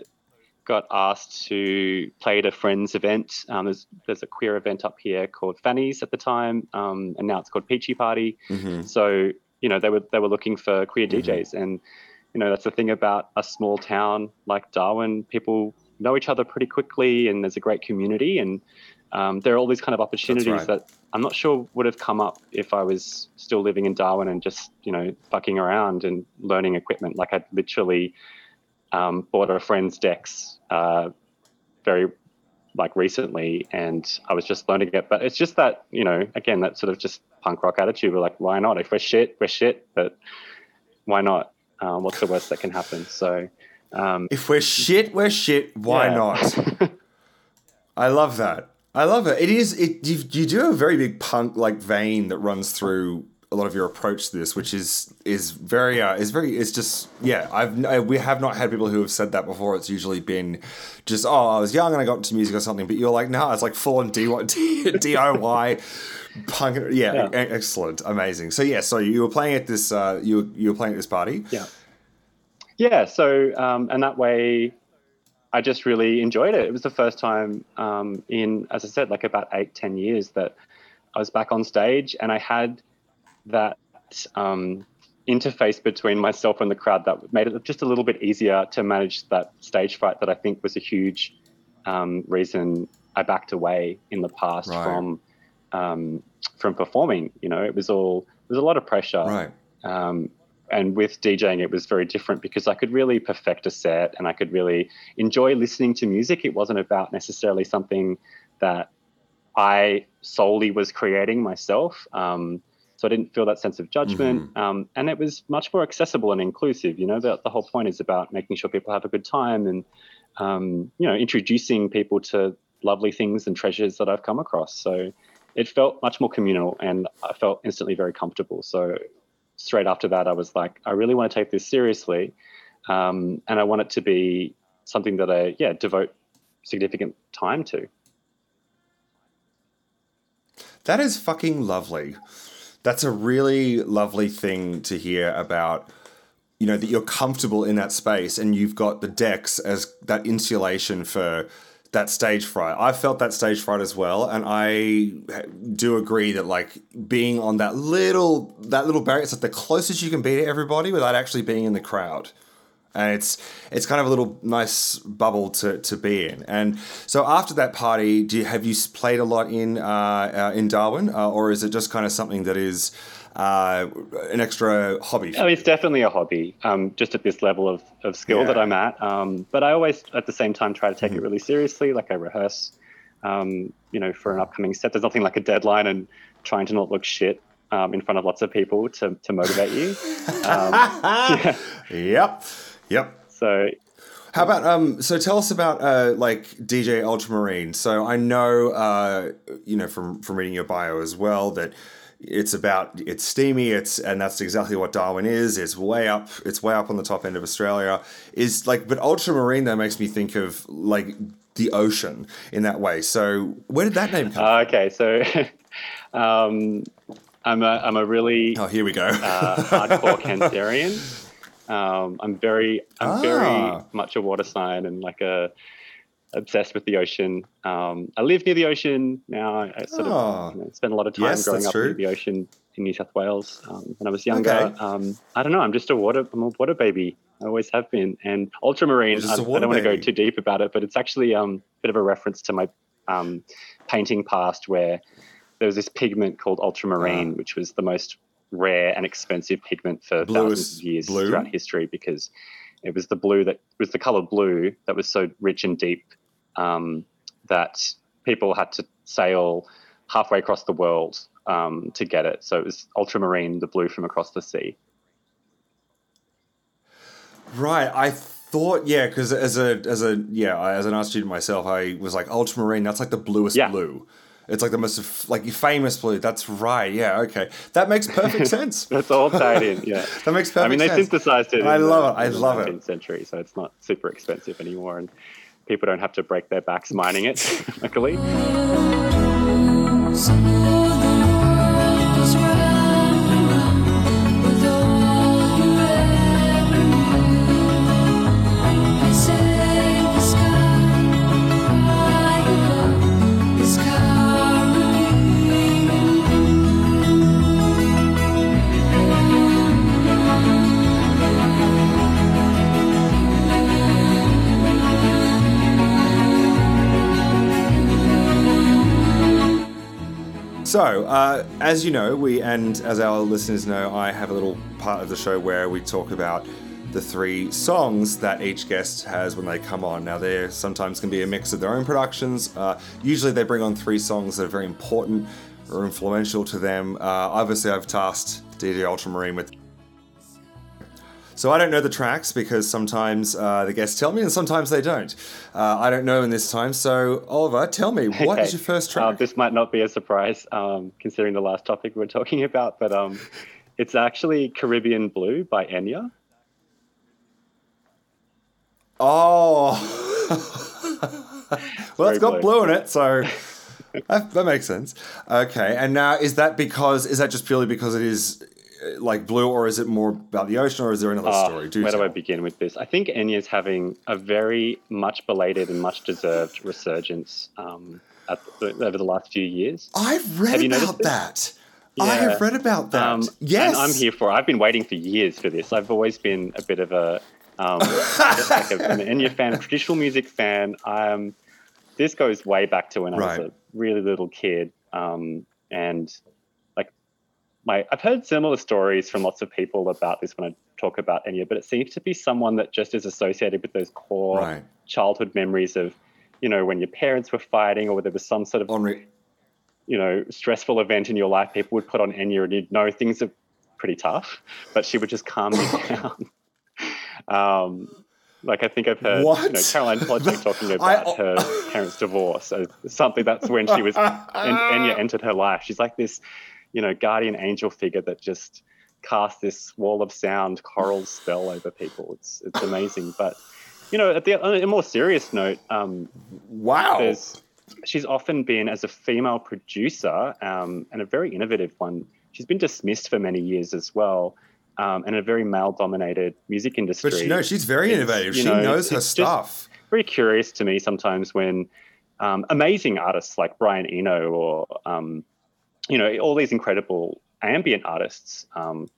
got asked to play at a friend's event. Um, there's, there's a queer event up here called Fanny's at the time, um, and now it's called Peachy Party. Mhm. So you know they were they were looking for queer Mhm. DJs, and you know that's the thing about a small town like Darwin. People know each other pretty quickly, and there's a great community, and um, there are all these kind of opportunities right. that I'm not sure would have come up if I was still living in Darwin and just you know fucking around and learning equipment. Like I literally um, bought a friend's decks uh, very like recently, and I was just learning it. But it's just that you know again that sort of just punk rock attitude. We're like, why not? If we're shit, we're shit. But why not? Um, what's the worst that can happen? So. Um, If we're shit, we're shit. Why yeah. not? [LAUGHS] I love that. I love it. It is. It you, you do a very big punk like vein that runs through a lot of your approach to this, which is is very uh, is very. It's just yeah. I've I, we have not had people who have said that before. It's usually been just oh I was young and I got into music or something. But you're like no, it's like full on DIY [LAUGHS] punk. Yeah, Yeah. excellent, amazing. So yeah, so you were playing at this. Uh, you were, you were playing at this party. Yeah. Yeah. So, um, and that way, I just really enjoyed it. It was the first time um, in, as I said, like about eight, ten years that I was back on stage, and I had that um, interface between myself and the crowd that made it just a little bit easier to manage that stage fright that I think was a huge um, reason I backed away in the past Right. from um, from performing. You know, it was all there was a lot of pressure Right. And with DJing, it was very different because I could really perfect a set and I could really enjoy listening to music. It wasn't about necessarily something that I solely was creating myself. Um, so I didn't feel that sense of judgment. Um, and it was much more accessible and inclusive. You know, the, the whole point is about making sure people have a good time and, um, you know, introducing people to lovely things and treasures that I've come across. So it felt much more communal and I felt instantly very comfortable. So straight after that, I was like, I really want to take this seriously, um, and I want it to be something that I yeah devote significant time to. That is fucking lovely. That's a really lovely thing to hear about. You know that you're comfortable in that space, and you've got the decks as that insulation for that stage fright. I felt that stage fright as well, and I do agree that like being on that little that little barrier, it's like the closest you can be to everybody without actually being in the crowd. And it's it's kind of a little nice bubble to, to be in. And so after that party, do you, have you played a lot in uh, uh, in Darwin, uh, or is it just kind of something that is uh, an extra hobby? Mean, it's definitely a hobby, um, just at this level of, of skill Yeah. that I'm at. Um, but I always, at the same time, try to take it really seriously. Like I rehearse, um, you know, for an upcoming set. There's nothing like a deadline and trying to not look shit um, in front of lots of people to, to motivate you. [LAUGHS] Um, yeah. Yep, yep. So How about um? So tell us about uh like DJ Ultramarine. So I know uh you know from from reading your bio as well that it's about it's steamy. It's and that's exactly what Darwin is. It's way up. It's way up on the top end of Australia. Is like but Ultramarine though makes me think of like the ocean in that way. So where did that name come? Uh, okay, so [LAUGHS] um, I'm a I'm a really oh, here we go. uh, hardcore [LAUGHS] Cancerian. Um, I'm very I'm Ah. very much a water sign and like a obsessed with the ocean. Um, I live near the ocean now. I, sort Ah. of you know, spend a lot of time Yes, growing up true. near the ocean in New South Wales. Um, when I was younger, Okay. um, I don't know. I'm just a water. I'm a water baby. I always have been. And ultramarine. I, I, a I water don't want to go too deep about it, but it's actually um, a bit of a reference to my um, painting past, where there was this pigment called ultramarine, Ah. which was the most rare and expensive pigment for thousands of years blue? throughout history because it was the blue that was the color blue that was so rich and deep um, that people had to sail halfway across the world um, to get it. So it was ultramarine, the blue from across the sea. Right. I thought yeah, because as a as a yeah as an art student myself, I was like ultramarine. That's like the bluest Yeah. blue. It's like the most like famous blue. That's right. Yeah. Okay. That makes perfect [LAUGHS] sense. That's all tied in. Yeah. [LAUGHS] That makes perfect I mean, they sense. synthesized it. I in the- love it. I love it. 19th century, so it's not super expensive anymore, and people don't have to break their backs mining it. [LAUGHS] luckily. So, uh, as you know, we and as our listeners know, I have a little part of the show where we talk about the three songs that each guest has when they come on. Now, there sometimes can be a mix of their own productions. Uh, usually, they bring on three songs that are very important or influential to them. Uh, obviously, I've tasked DJ Ultramarine with. So I don't know the tracks because sometimes uh, the guests tell me and sometimes they don't. Uh, I don't know in this time. So Oliver, tell me what [LAUGHS] is Okay. your first Uh, track? this might not be a surprise, um, considering the last topic we are [LAUGHS] talking about, but um, [LAUGHS] it's actually Caribbean Blue by Enya. Oh. well, it's got blue. blue in it, so that, that makes sense. Okay, and now is that because is that just purely because it is uh, like blue, or is it more about the ocean, or is there another Uh, story? Do where do. I begin with this? I think Enya's having a very much belated and much deserved resurgence um, at the, over the last few years. I've read Have about that. I have read about that. Um, yes, and I'm here for. I've been waiting for years for this. I've always been a bit of a, um, [LAUGHS] like a, an Enya fan, a traditional music fan. Um, this goes way back to when I Right. was a really little kid, um, and my, I've heard similar stories from lots of people about this when I talk about Enya, but it seems to be someone that just is associated with those core Right. childhood memories of, you know, when your parents were fighting or there was some sort of Henri. you know, stressful event in your life, people would put on Enya and you'd know things are pretty tough, but she would just calm you [LAUGHS] down. um, like I think I've heard you know, Caroline Polachek [LAUGHS] talking I- about her [LAUGHS] parents' divorce. something that's when she was, and Enya entered her life. She's like this, you know, guardian angel figure that just casts this wall of sound choral spell over people. It's it's amazing. But you know, at the on a more serious note, um, Wow. she's often been as a female producer um, and a very innovative one. She's been dismissed for many years as well, um, and a very male-dominated music industry. But she, no, she's very It's, innovative. She know, knows her stuff. very curious to me sometimes when um, amazing artists like Brian Eno or um, you know all these incredible ambient artists um,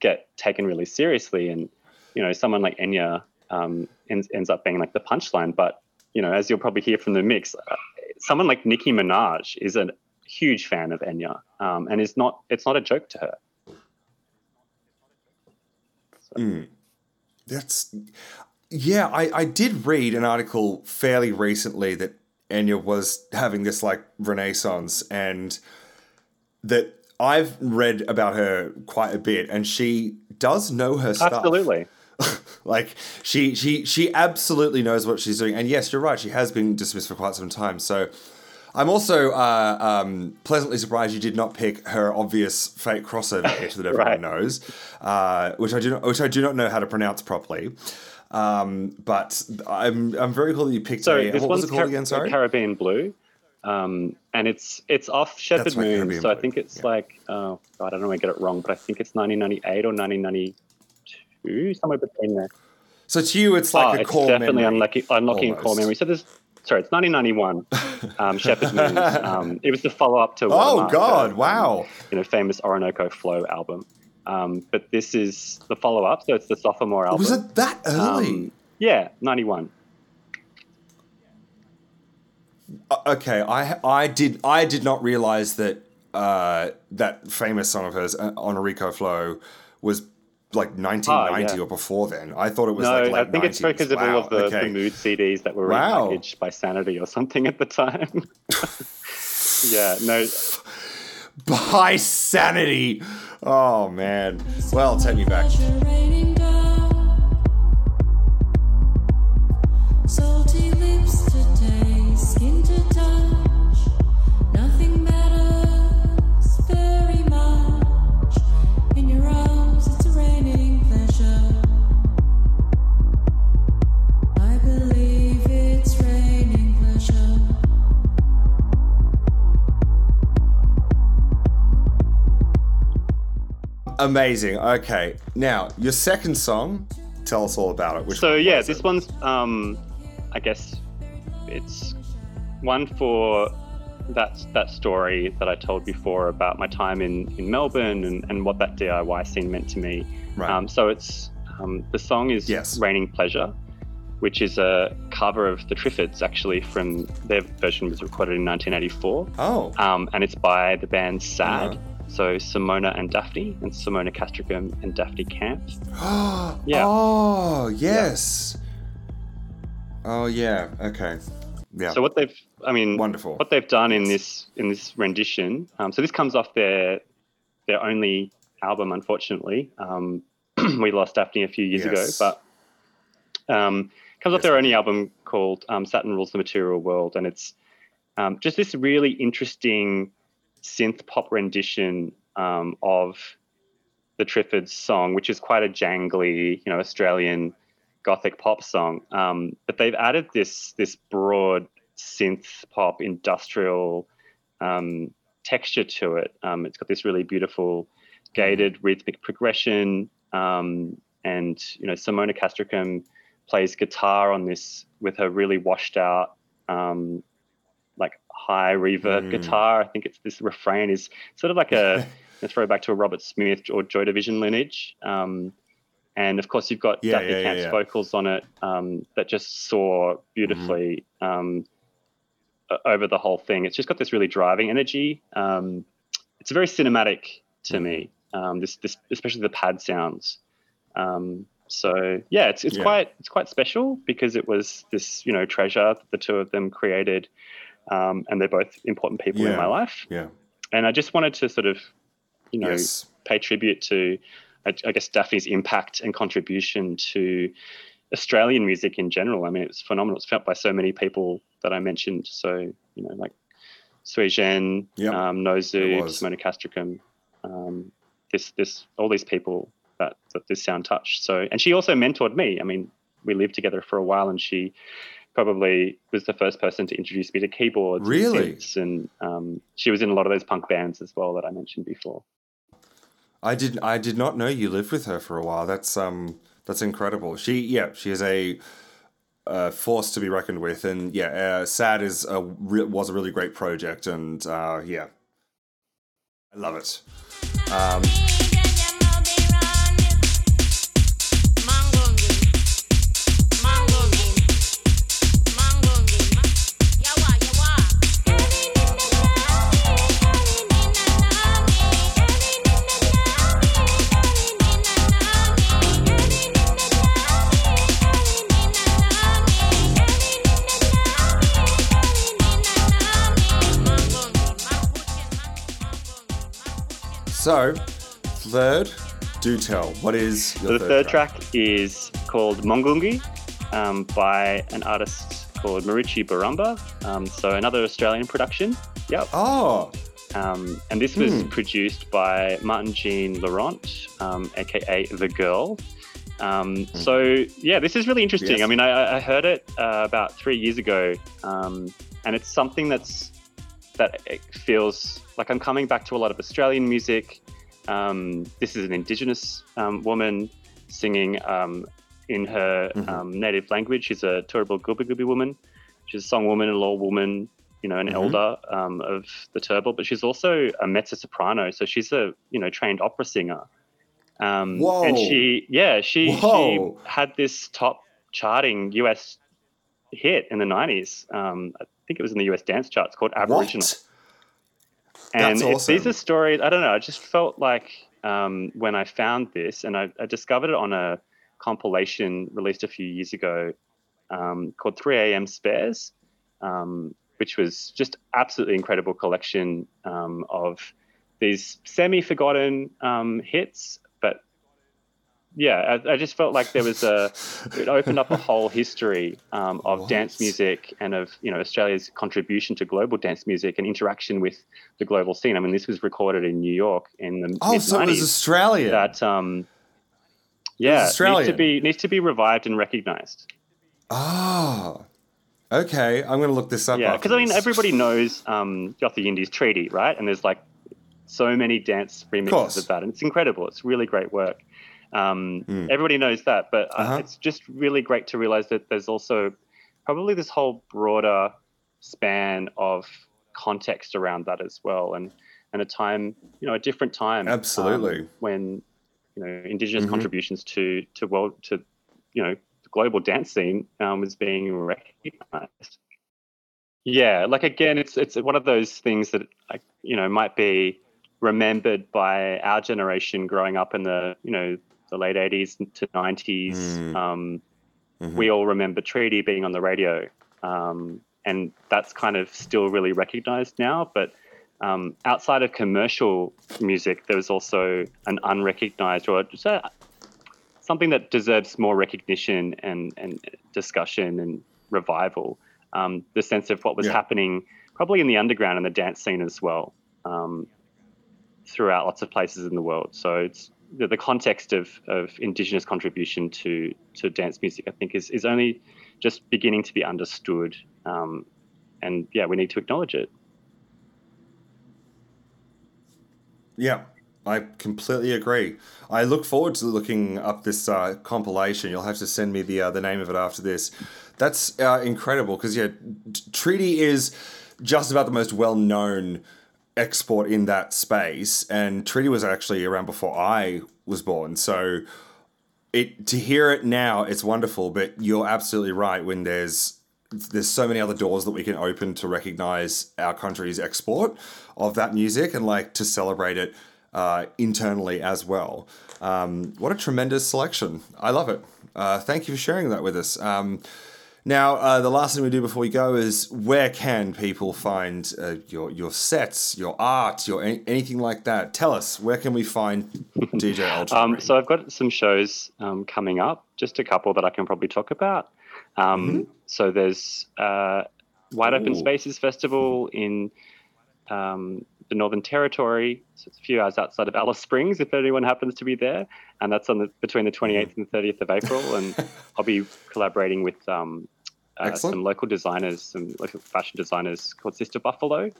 get taken really seriously, and you know someone like Enya um, ends, ends up being like the punchline. But you know, as you'll probably hear from the mix, uh, someone like Nicki Minaj is a huge fan of Enya, um, and is not it's not a joke to her. That's yeah. I I did read an article fairly recently that Enya was having this like renaissance, and that I've read about her quite a bit, and she does know her stuff. Absolutely. [LAUGHS] Like she she she absolutely knows what she's doing. And yes, you're right. She has been dismissed for quite some time. So I'm also uh, um, pleasantly surprised you did not pick her obvious fake crossover hit that everyone Right. knows, uh, which I do not which I do not know how to pronounce properly. Um, but I'm I'm very cool that you picked So a this what was it called Car- again? Sorry. Caribbean Blue, um, and it's it's off Shepherd Moon. So I think it's yeah. like oh god, I don't know, I get it wrong, but I think it's 1998 or 1992, somewhere between there. so to you, it's like oh, a it's core definitely memory. unlucky, unlocking core memory. So there's sorry, it's 1991. um, Shepherd Moon. Um, it was the follow up to [LAUGHS] Oh God! the, Wow. you know, famous Orinoco Flow album. Um, but this is the follow up, so it's the sophomore album. Was it that early? Um, yeah, 91. Uh, okay, I I did I did not realize that uh, that famous song of hers, uh, Honorico Flow, was like 1990 Ah, yeah. or before then. I thought it was No, like late I think it's 90s. because of all of the, okay. the mood CDs that were Wow. repackaged by Sanity or something at the time. [LAUGHS] yeah, no, [LAUGHS] By sanity. Oh man. Well, take me back. Amazing. Okay. Now, your second song, tell us all about it. Which so one yeah, this it? one's um, I guess it's one for that that story that I told before about my time in in Melbourne and, and what that DIY scene meant to me. Right. Um, so it's um, the song is Yes. "Raining Pleasure," which is a cover of the Triffids actually from their version was recorded in 1984. Oh. um, and it's by the band Sad. Uh-huh. So Simona and Daphne, and Simona Castricum and Daphne Camp. [GASPS] Yeah. Oh, yes. Oh, yeah. Okay. Yeah. So what they've, I mean, Wonderful. What they've done in this in this rendition. Um, so this comes off their their only album, unfortunately. Um, [CLEARS THROAT] we lost Daphne a few years Yes. ago, but um, comes off their only album called um, Saturn Rules the Material World, and it's um, just this really interesting synth pop rendition um, of the Triffids song, which is quite a jangly, you know, Australian gothic pop song. Um, but they've added this this broad synth pop industrial um, texture to it. Um, it's got this really beautiful gated rhythmic progression, um, and you know, Simona Castricum plays guitar on this with her really washed out. Um, like high reverb Mm. guitar. I think it's this refrain is sort of like a, [LAUGHS] a throwback to a Robert Smith or Joy Division lineage. Um, and of course, you've got Yeah, Daphne yeah, yeah, Camp's yeah. vocals on it um, that just soar beautifully um, o- over the whole thing. It's just got this really driving energy. Um, it's very cinematic to me. Um, this, this, especially the pad sounds. Um, so yeah, it's it's Yeah. quite it's quite special because it was this you know treasure that the two of them created, um, and they're both important people in my life. yeah. And I just wanted to sort of, you know, Yes. pay tribute to, I, I guess, Daphne's impact and contribution to Australian music in general. I mean, it was phenomenal. It's felt by so many people that I mentioned. So, you know, like Sui Zhen, Yep. um, Nozu. Simona Castricum, um, this this all these people that, that this sound touched. So and she also mentored me. I mean, we lived together for a while, and she probably was the first person to introduce me to keyboards. Really? synths, and um, she was in a lot of those punk bands as well that I mentioned before. I did I did not know you lived with her for a while. That's um that's incredible. She yeah she is a force to be reckoned with, and yeah, uh, Sad is a re- was a really great project, and uh, yeah, I love it. Um, so third, do tell. What is So the third track is called Mongungi um, by an artist called Maroochy Barambah. Um, so another Australian production. Yep. Oh, Um, and this was Hmm. produced by Martin Jean Laurent, um, aka The Girl. Um, So yeah, this is really interesting. Hmm. Yes. I mean, I, I heard it uh, about three years ago, um, and it's something that's that feels like I'm coming back to a lot of Australian music. Um, this is an Indigenous um, woman singing um, in her Mhm. um, native language. She's a Turrbal Gubbi Gubbi woman. She's a songwoman, a law woman, you know, an Mhm. elder um, of the Turrbal, but she's also a mezzo soprano. So she's a you know trained opera singer. Um, Whoa. And she, yeah, she Whoa. she had this top charting US hit in the 90s. Um, I think it was in the US dance charts called Aboriginal. what? And it- these are stories, I don't know, I just felt like um, when I found this, and I, I discovered it on a compilation released a few years ago um, called 3 a.m. Spares, um, which was just absolutely incredible collection um, of these semi-forgotten um, hits, yeah, I, I just felt like there was a [LAUGHS] it opened up a whole history um, of What? dance music and of you know Australia's contribution to global dance music and interaction with the global scene. I mean, this was recorded in New York in the Oh, so it was '90s. Australian. That um, yeah, needs to be needs to be revived and recognized. Oh, okay. I'm going to look this up. Yeah, because I mean, everybody knows um, Yothu Yindi's Treaty, right? And there's like so many dance remixes course. of, that, and it's incredible. It's really great work. Um, Mm. Everybody knows that, but uh, Uh-huh. it's just really great to realize that there's also probably this whole broader span of context around that as well, and and a time, you know, a different time, um, Absolutely. when you know indigenous Mhm. contributions to to world to you know the global dance scene um, was being recognized. Yeah, like again, it's it's one of those things that like you know might be remembered by our generation growing up in the you know the late '80s to '90s. Mm. Um, Mhm. We all remember Treaty being on the radio, um, and that's kind of still really recognized now. But um, outside of commercial music, there was also an unrecognized or just a, something that deserves more recognition and, and discussion and revival. Um, the sense of what was Yeah. happening probably in the underground and the dance scene as well um, throughout lots of places in the world. So it's the, the context of, of indigenous contribution to, to dance music, I think, is, is only just beginning to be understood. Um, and yeah, we need to acknowledge it. Yeah, I completely agree. I look forward to looking up this uh, compilation. You'll have to send me the uh, the name of it after this. That's uh, incredible because yeah, Treaty is just about the most well known export in that space, and Treaty was actually around before I was born. So it to hear it now, it's wonderful. But you're absolutely right. When there's there's so many other doors that we can open to recognize our country's export of that music and like to celebrate it uh, internally as well. Um, what a tremendous selection! I love it. Uh, thank you for sharing that with us. Um, now, uh, the last thing we do before we go is where can people find uh, your your sets, your art, your any, anything like that? Tell us where can we find [LAUGHS] DJ Ultra? Um, so I've got some shows um, coming up, just a couple that I can probably talk about. Um, So there's uh, Wide Open Spaces Festival in um, the Northern Territory. So it's a few hours outside of Alice Springs, if anyone happens to be there. And that's on the between the 28th and 30th of April. And [LAUGHS] I'll be collaborating with um, uh, some local designers, some local fashion designers called Sister Buffalo.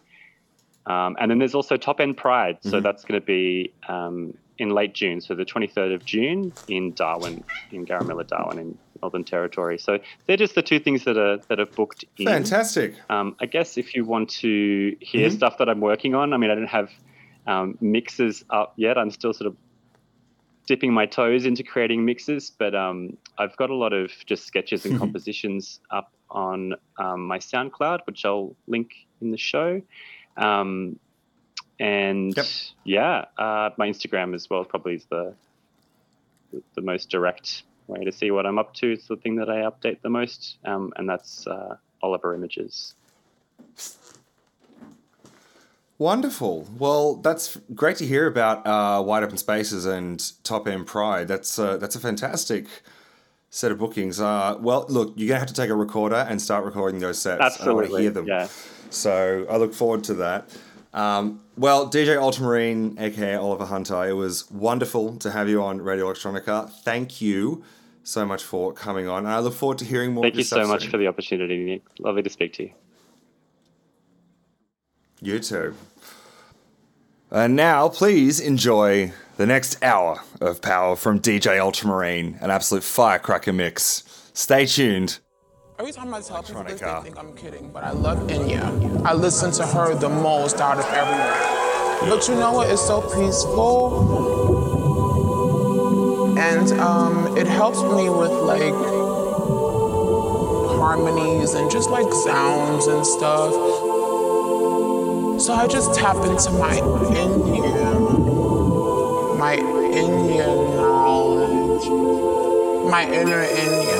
Um, and then there's also Top End Pride. So that's going to be um, in late June, so the 23rd of June in Darwin, in Garamilla, Darwin, in Northern Territory. So they're just the two things that are that are booked in. Fantastic. Um, I guess if you want to hear stuff that I'm working on, I mean, I don't have um, mixes up yet. I'm still sort of dipping my toes into creating mixes, but um, I've got a lot of just sketches and compositions up on um, my SoundCloud, which I'll link in the show. Um, and Yep. yeah, uh, my Instagram as well probably is the the most direct way to see what I'm up to. It's the thing that I update the most, um, and that's uh, Oliver Images. Wonderful. Well, that's great to hear about uh, Wide Open Spaces and Top End Pride. That's uh, that's a fantastic set of bookings. Uh, well, look, you're gonna have to take a recorder and start recording those sets. Absolutely, I want to hear them. yeah. So I look forward to that. Um, well, DJ Ultramarine, aka Oliver Hunter, it was wonderful to have you on Radio Electronica. Thank you so much for coming on, and I look forward to hearing more. Thank of you so stuff much soon. for the opportunity, Nick. Lovely to speak to you. You too. And now, please enjoy the next hour of power from DJ Ultramarine, an absolute firecracker mix. Stay tuned. Every time I tell people this, they think I'm kidding, but I love Enya. I listen to her the most out of everyone. But you know what? It's so peaceful. And um, it helps me with like harmonies and just like sounds and stuff. So I just tap into my Enya, my Enya knowledge, my inner Enya.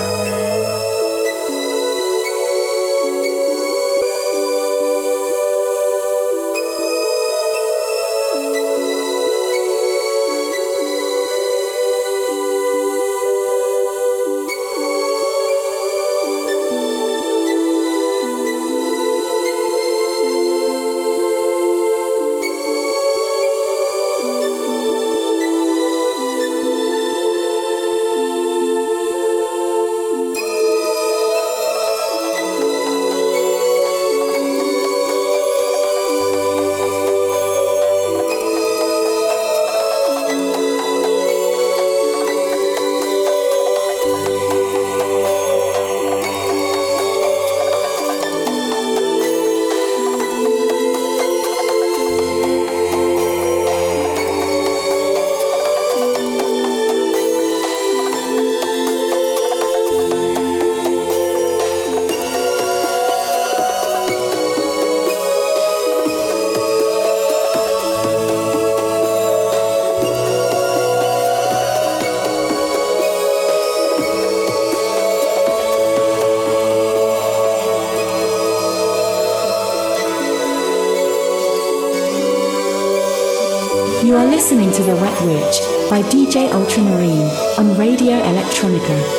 Ultramarine on Radio Electronica.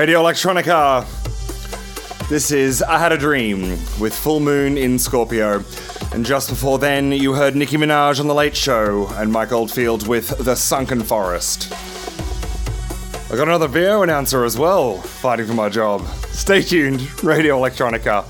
Radio Electronica. This is I Had a Dream with Full Moon in Scorpio. And just before then, you heard Nicki Minaj on The Late Show and Mike Oldfield with The Sunken Forest. I got another VO announcer as well, fighting for my job. Stay tuned, Radio Electronica.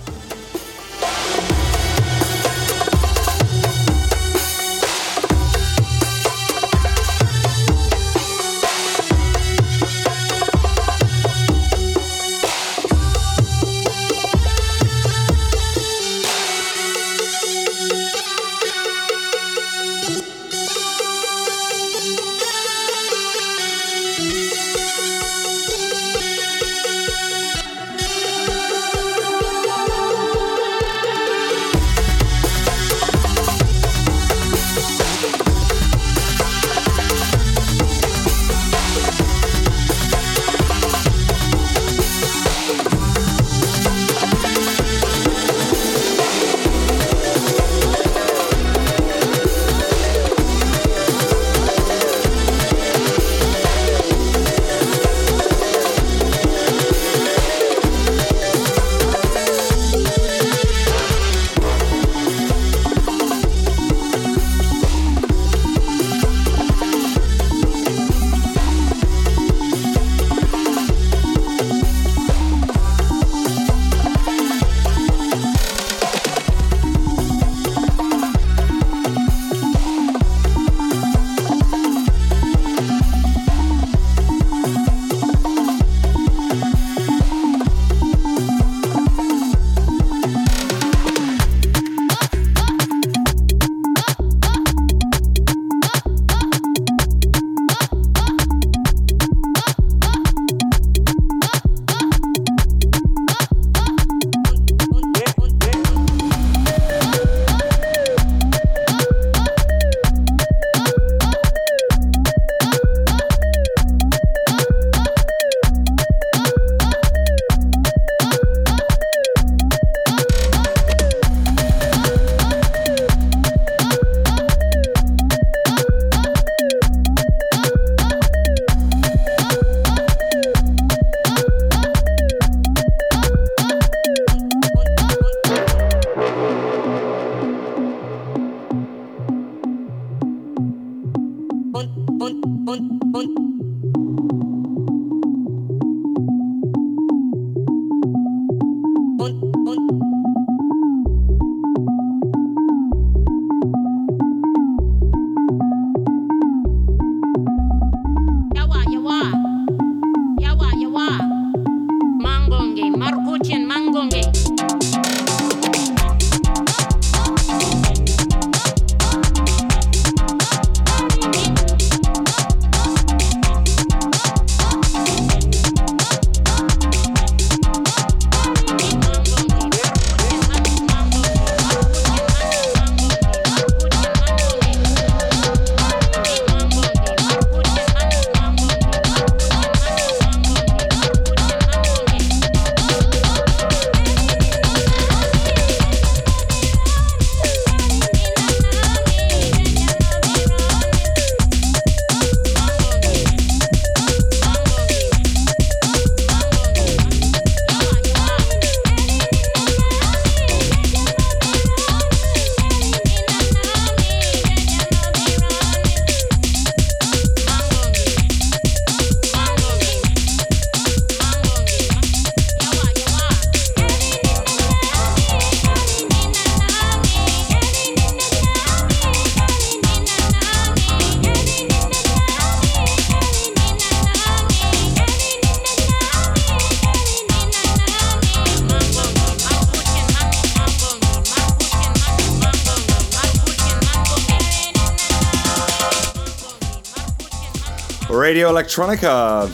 Electronica.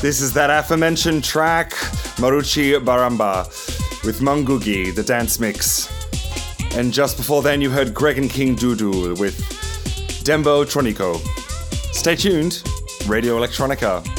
This is that aforementioned track, Maroochy Barambah, with Mongungi, the dance mix. And just before then, you heard Greg and King Dudu with Dembo Tronico. Stay tuned, Radio Electronica.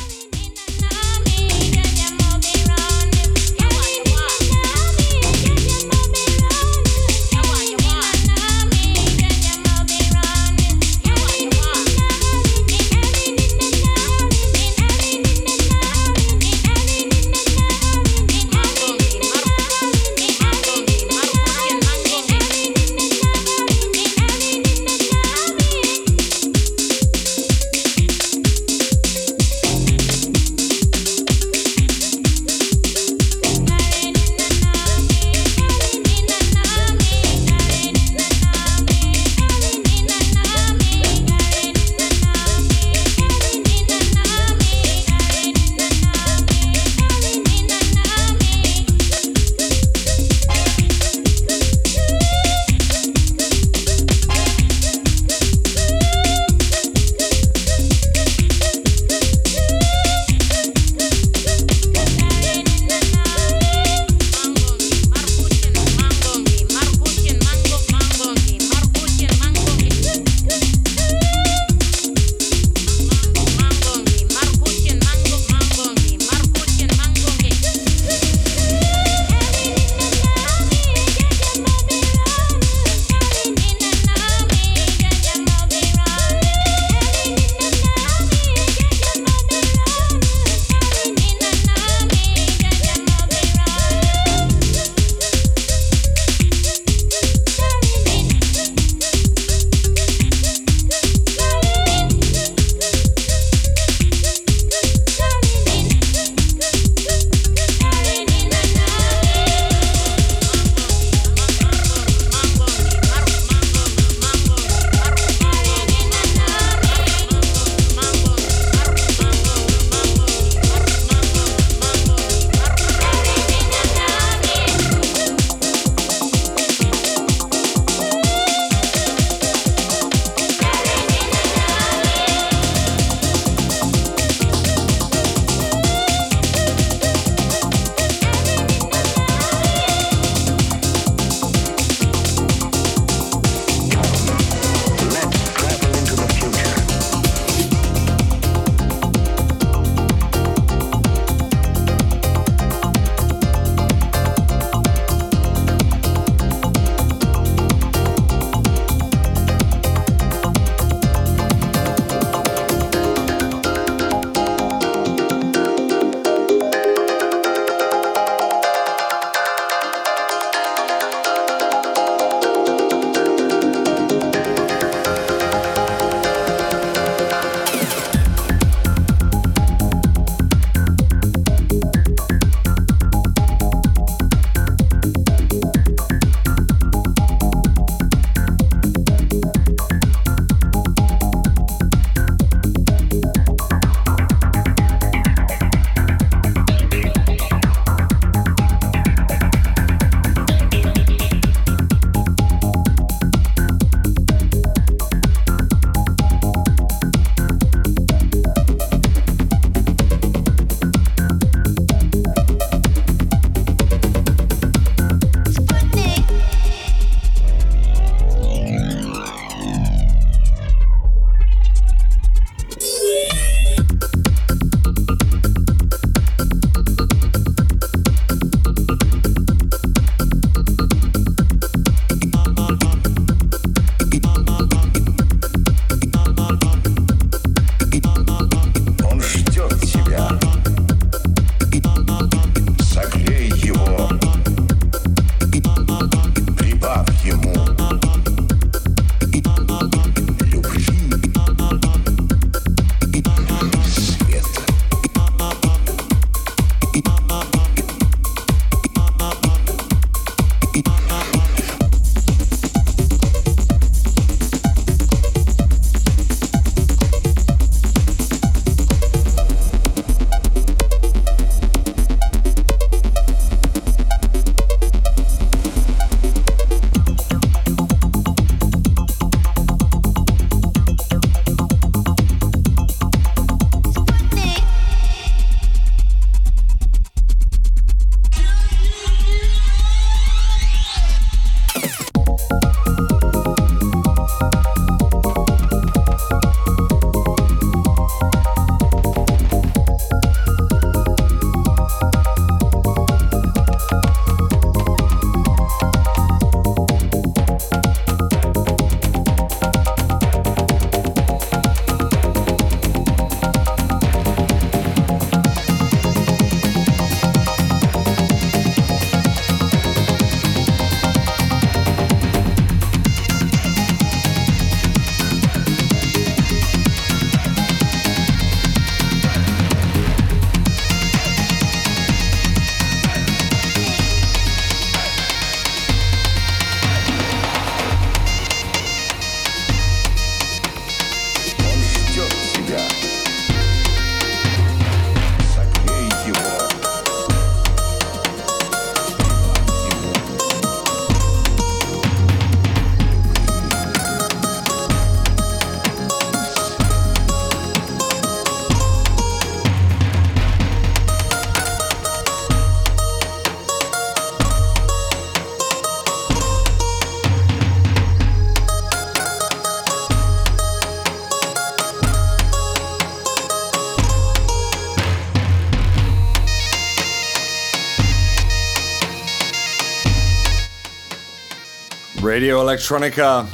Radio Electronica.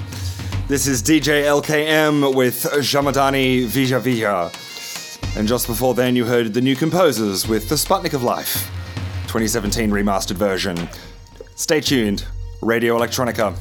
This is DJ LKM with Jamadani Vija Vija. And just before then, you heard the new composers with The Sputnik of Life, 2017 remastered version. Stay tuned, Radio Electronica.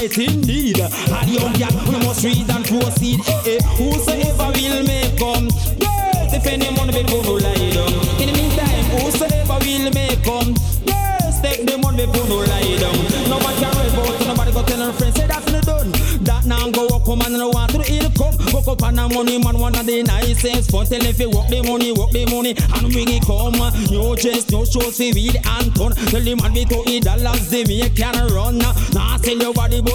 Right indeed. And young cat, we must read and proceed. Eh, eh. Whosoever will make come, yes, if any money before no lie down. In the meantime, whosoever will make come, yes, take the money before no lie down. Nobody can about nobody go tell her friends, say that's not done. That now go up, come and no want to the income. Woke up on the money, man, one of the nicest. Fun tell if you work the money, work the money, and bring it come. No chest, no shows for weed and ton. Tell the man we to eat dollars, they make can run.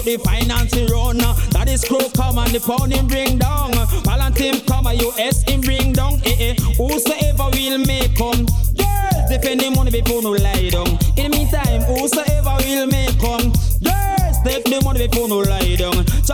The finance run. That is crow come and the pound him bring down. Palantim come, and US him bring down. Eh, eh. Whosoever will make come. Yes, defend the money before no lie down. In the meantime, whosoever will make come. Yes, take the money before no lie.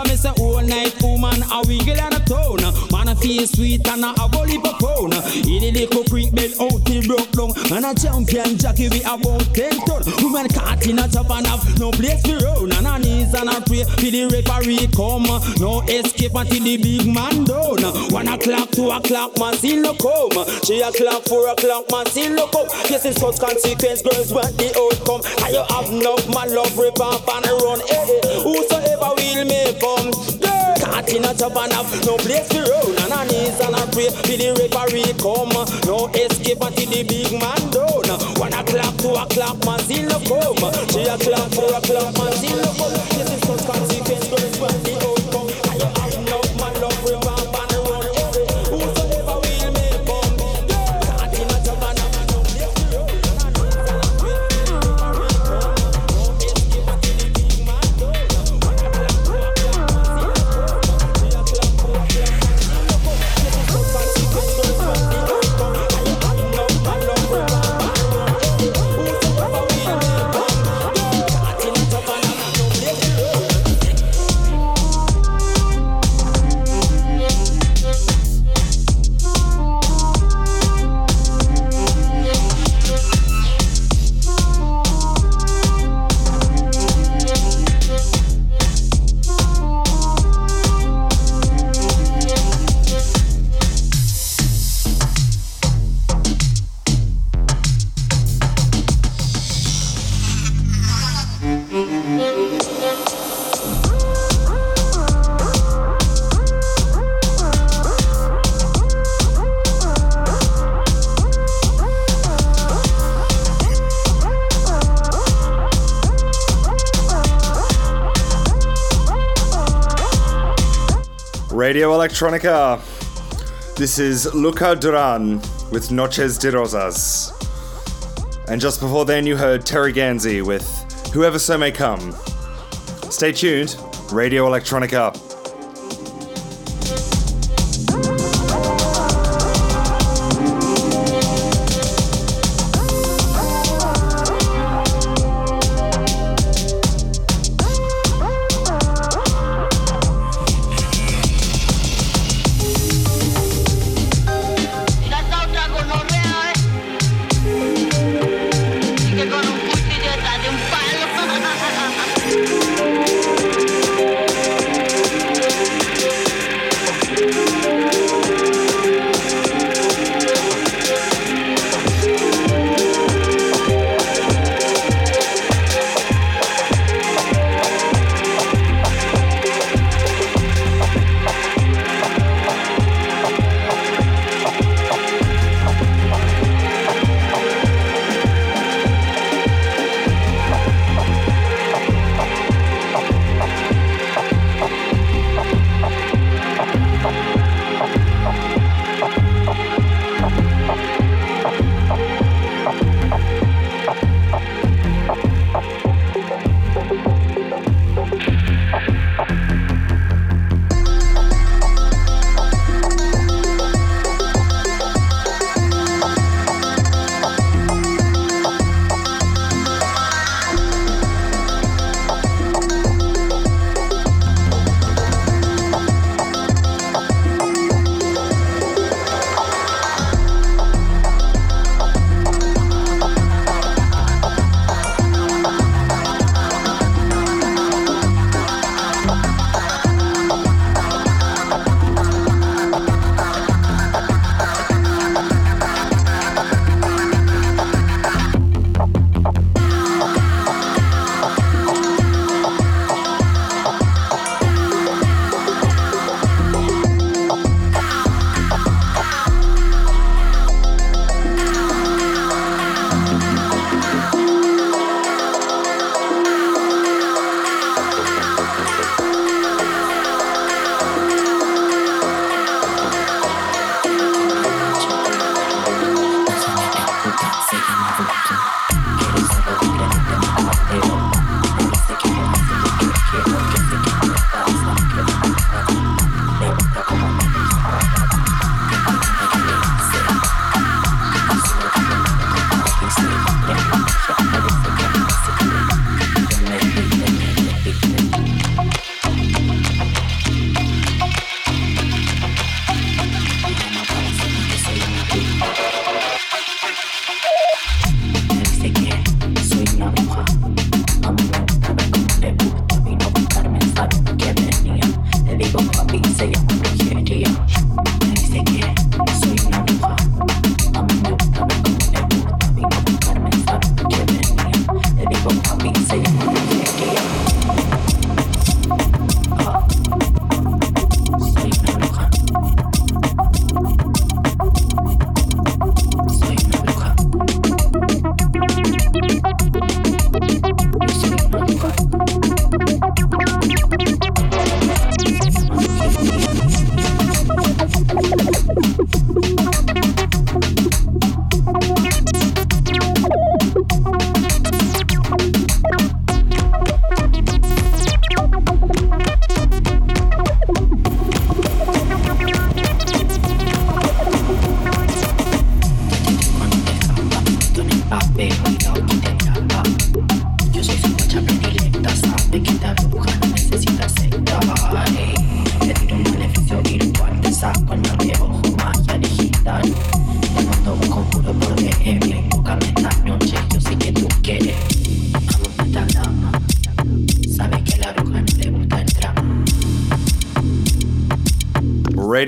So me say all night, woman, a wiggle and a tone. Man, a feel sweet and a go lip a phone. In the little creek bed out till broke down. And a champion jockey we about 10 ton. Woman caught in a top and have no place for round. And a knees and a pray for the referee come. No escape until the big man done. One o'clock, two o'clock, man still no come. Three o'clock, four o'clock, man still no come. Yes, it's such consequence, girls want the outcome. And you have enough, my love, rip off and run. Eh, eh. Whosoever will make come. Caught in a top and have no place for round. And a knees and a pray for the referee come. No escape until the big man done. One o'clock, two o'clock, man still no come. Three o'clock, four o'clock, man still no come. Radio Electronica. This is Luca Duran with Noches de Rosas. And just before then, you heard Terry Ganzi with Whoever So May Come. Stay tuned, Radio Electronica.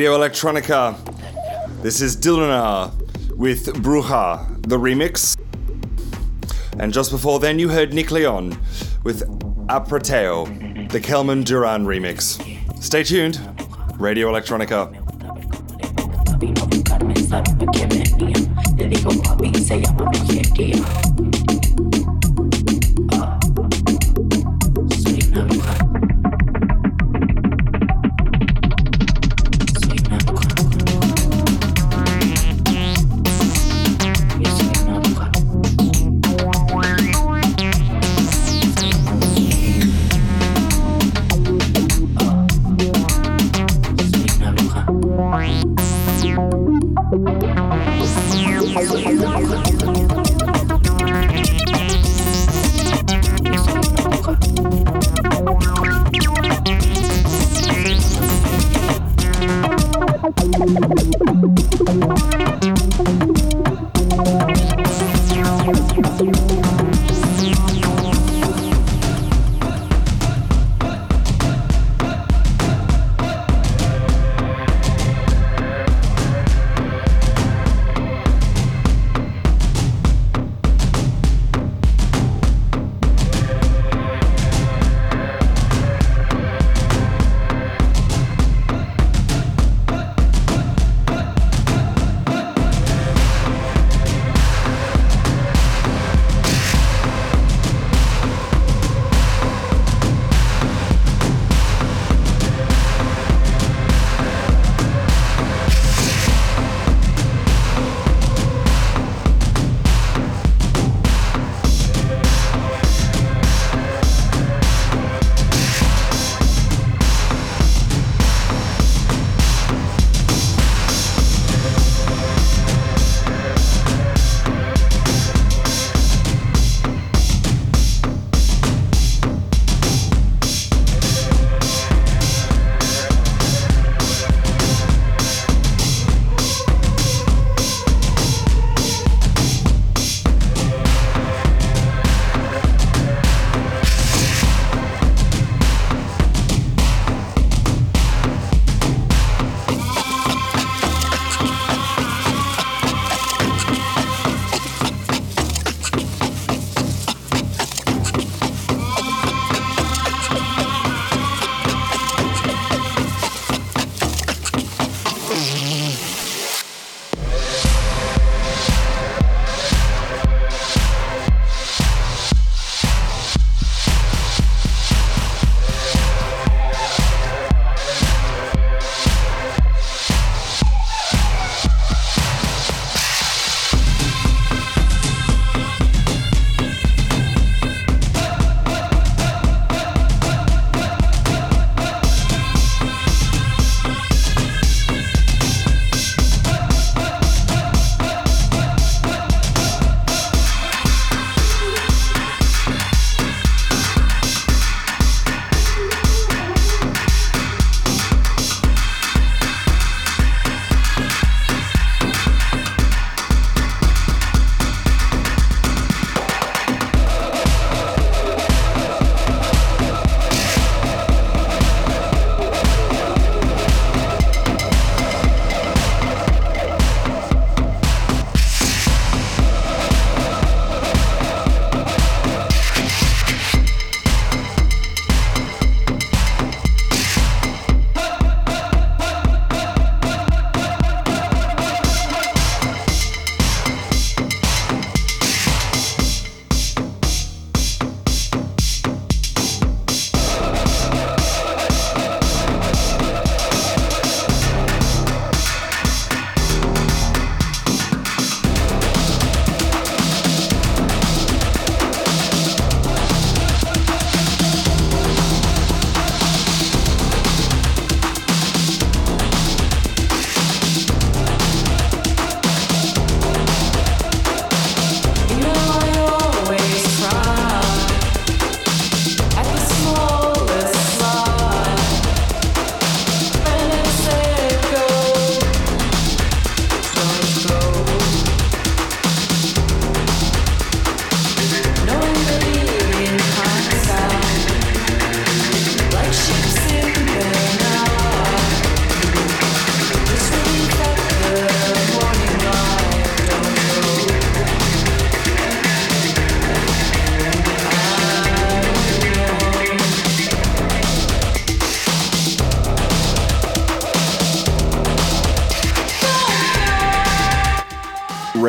Radio Electronica. This is Dilana with Bruja, the remix. And just before then, you heard Nick Leon with Apreteo, the Kelman Duran remix. Stay tuned. Radio Electronica.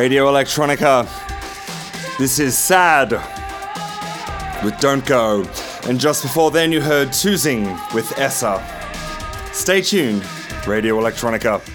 Radio Electronica. This is Sad with Don't Go. And just before then, you heard Choosing with Essa. Stay tuned, Radio Electronica.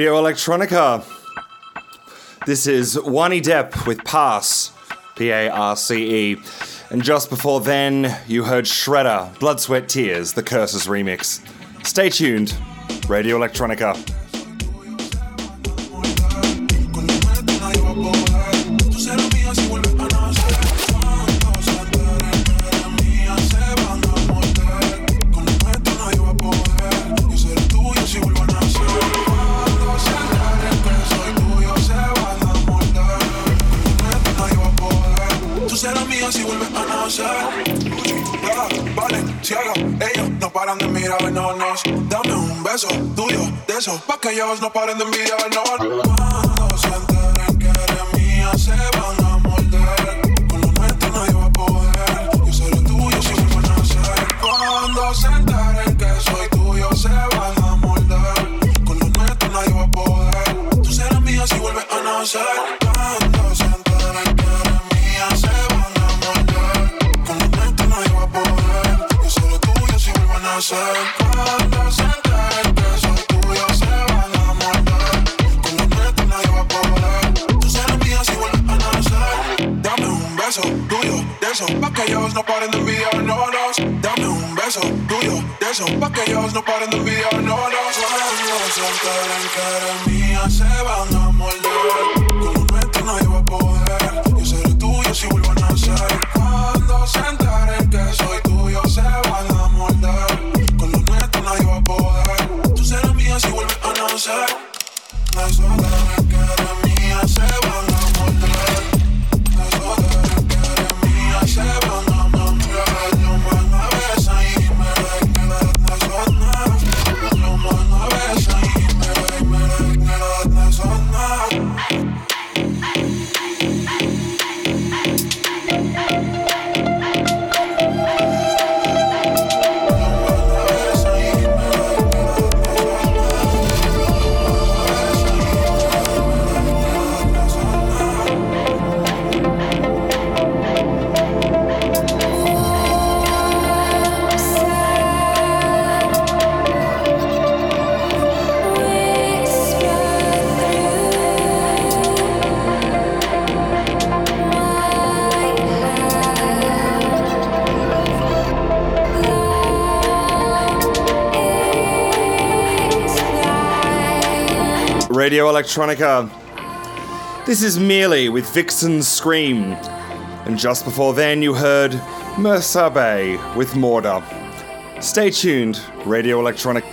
Radio Electronica. This is Wani Depp with Pass, P A R C E. And just before then, you heard Shredder, Blood, Sweat, Tears, the Curses remix. Stay tuned, Radio Electronica. was no part of the Radio Electronica. This is merely with Vixen's Scream. And just before then, you heard Mersabe with Morda. Stay tuned, Radio Electronica.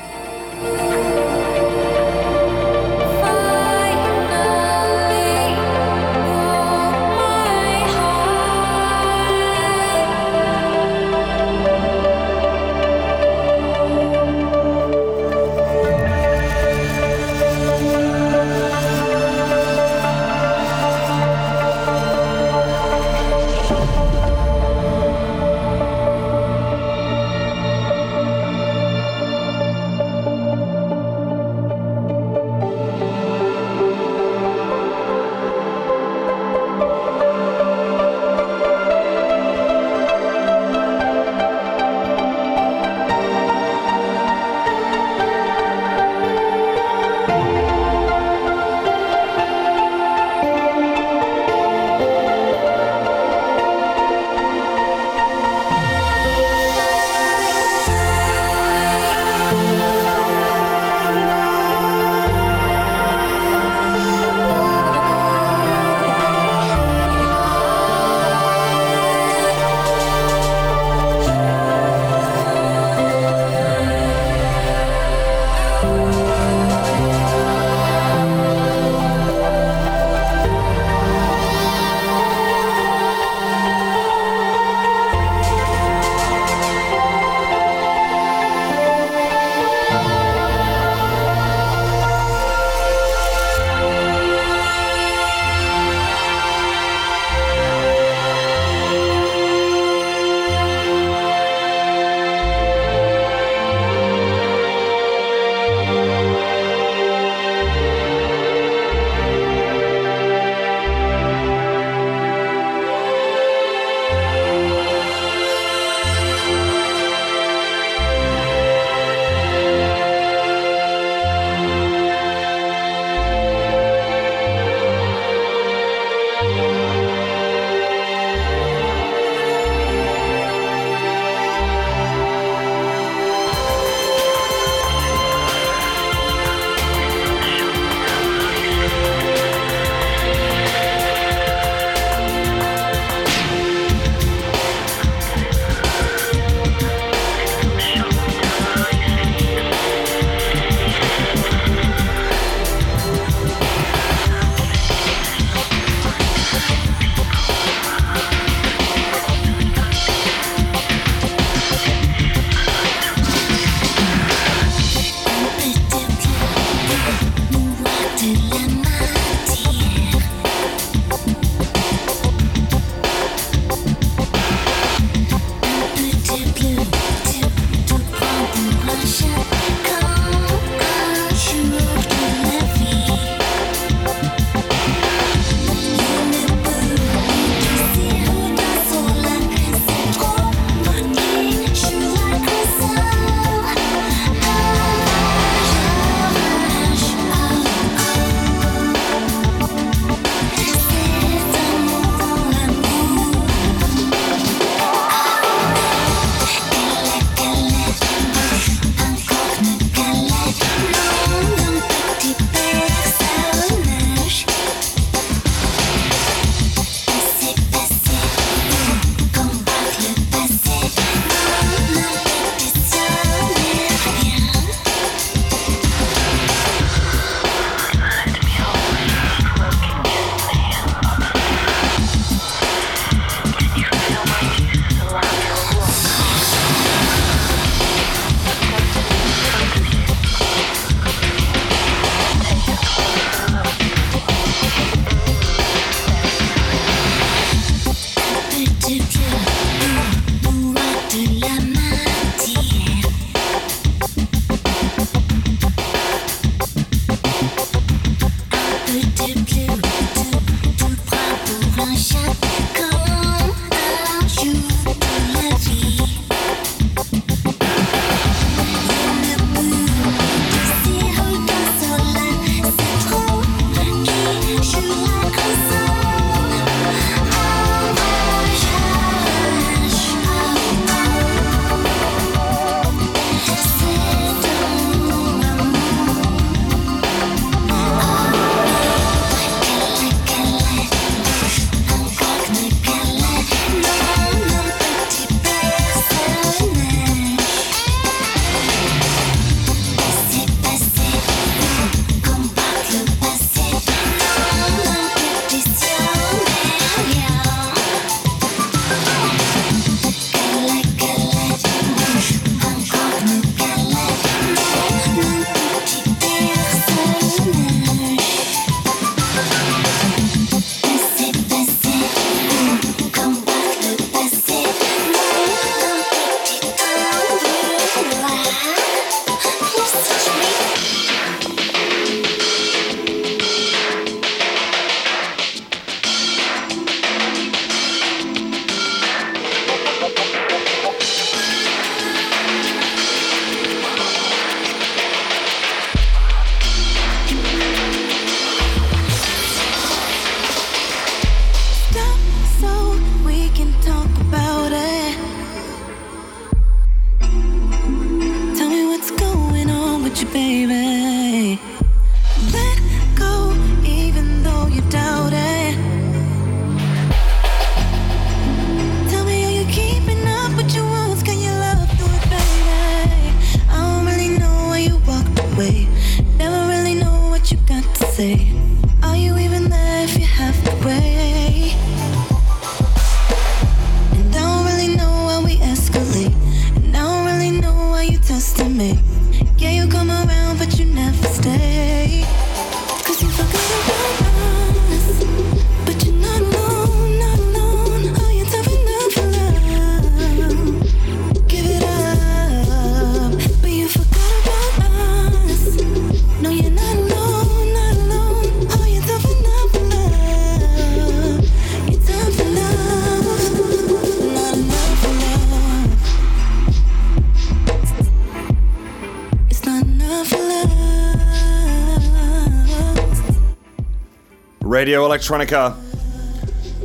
Radio Electronica.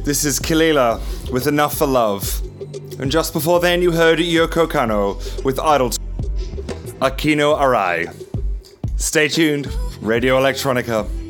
This is Kalila with Enough for Love. And just before then, you heard Yoko Kanno with Idol Akino Arai. Stay tuned, Radio Electronica.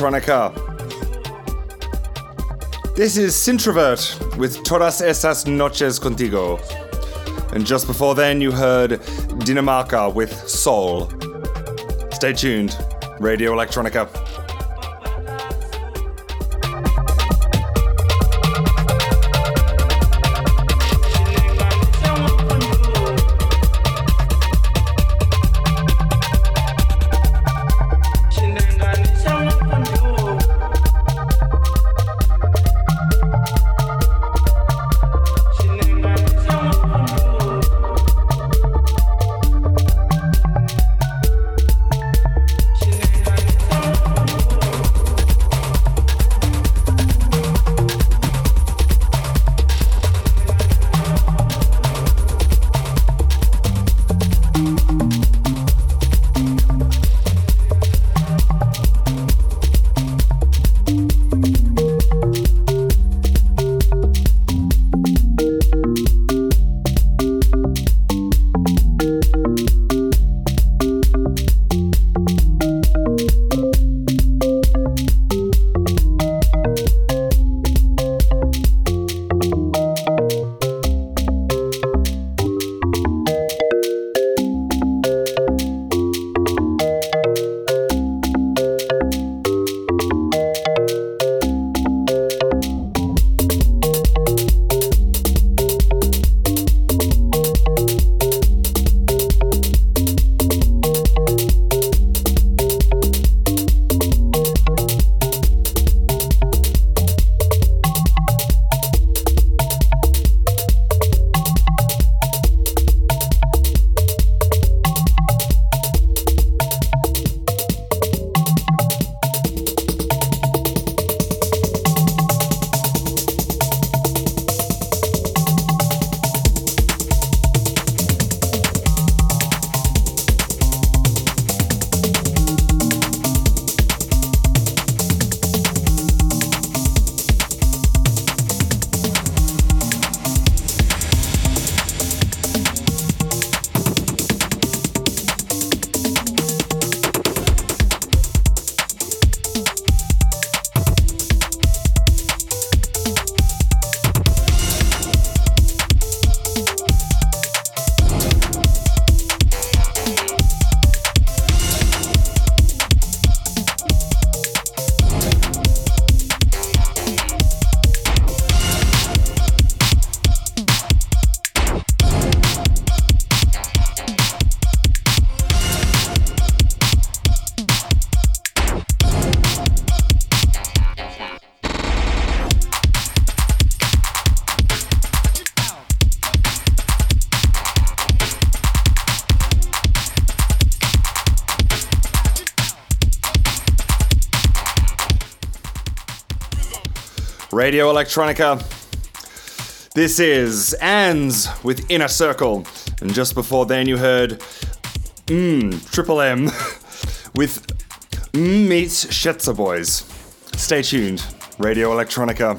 electronica. This is Sintrovert with Todas Esas Noches Contigo. And just before then, you heard Dinamarca with Soul. Stay tuned, Radio Electronica. Radio Electronica. This is Ands with Inner Circle. And just before then, you heard Mmm, Triple M [LAUGHS] with Mmm Meets Shetzer Boys. Stay tuned. Radio Electronica.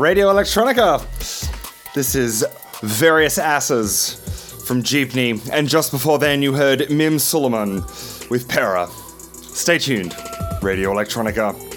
Radio Electronica. This is Various Asses from Jeepney, and just before then you heard Mim Suleiman with Para. Stay tuned, Radio Electronica.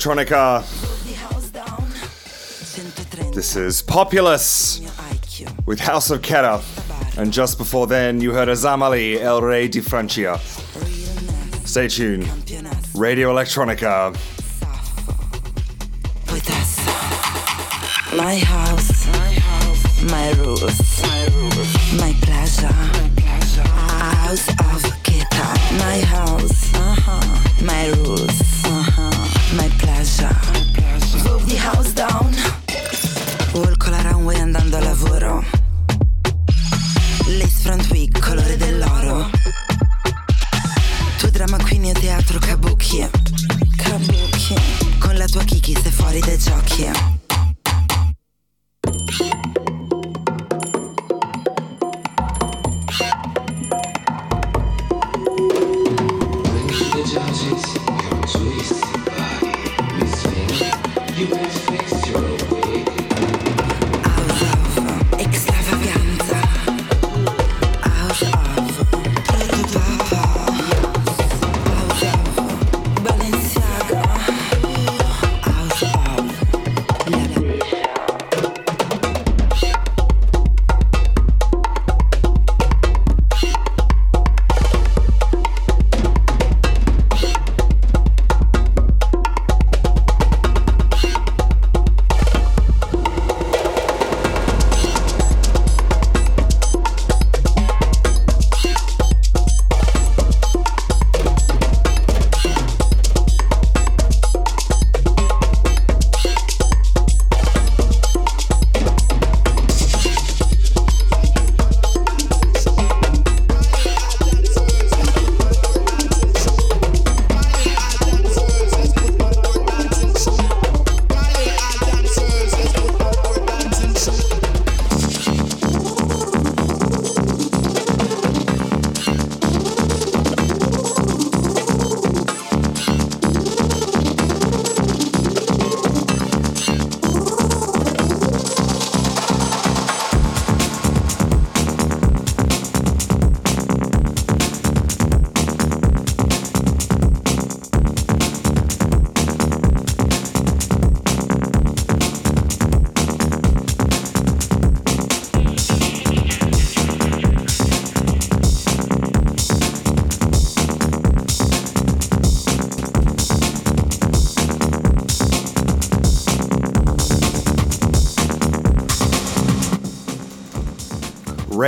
electronica. This is Populous with House of Kera. And just before then, you heard Azamali El Rey di Francia. Stay tuned. Radio Electronica. My house, my rules, my pleasure. My House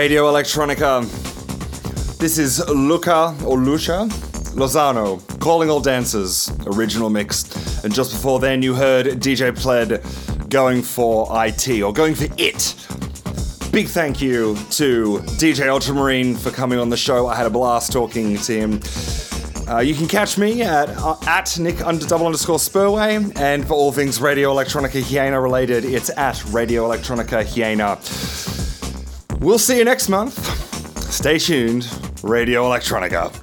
Radio Electronica. This is Luca or Lucia Lozano, Calling All Dancers, original mix. And just before then, you heard DJ Pled going for IT or going for it. Big thank you to DJ Ultramarine for coming on the show. I had a blast talking to him. Uh, you can catch me at uh, at Nick under double underscore Spurway, and for all things Radio Electronica Hyena related, it's at Radio Electronica Hyena. We'll see you next month. Stay tuned, Radio Electronica.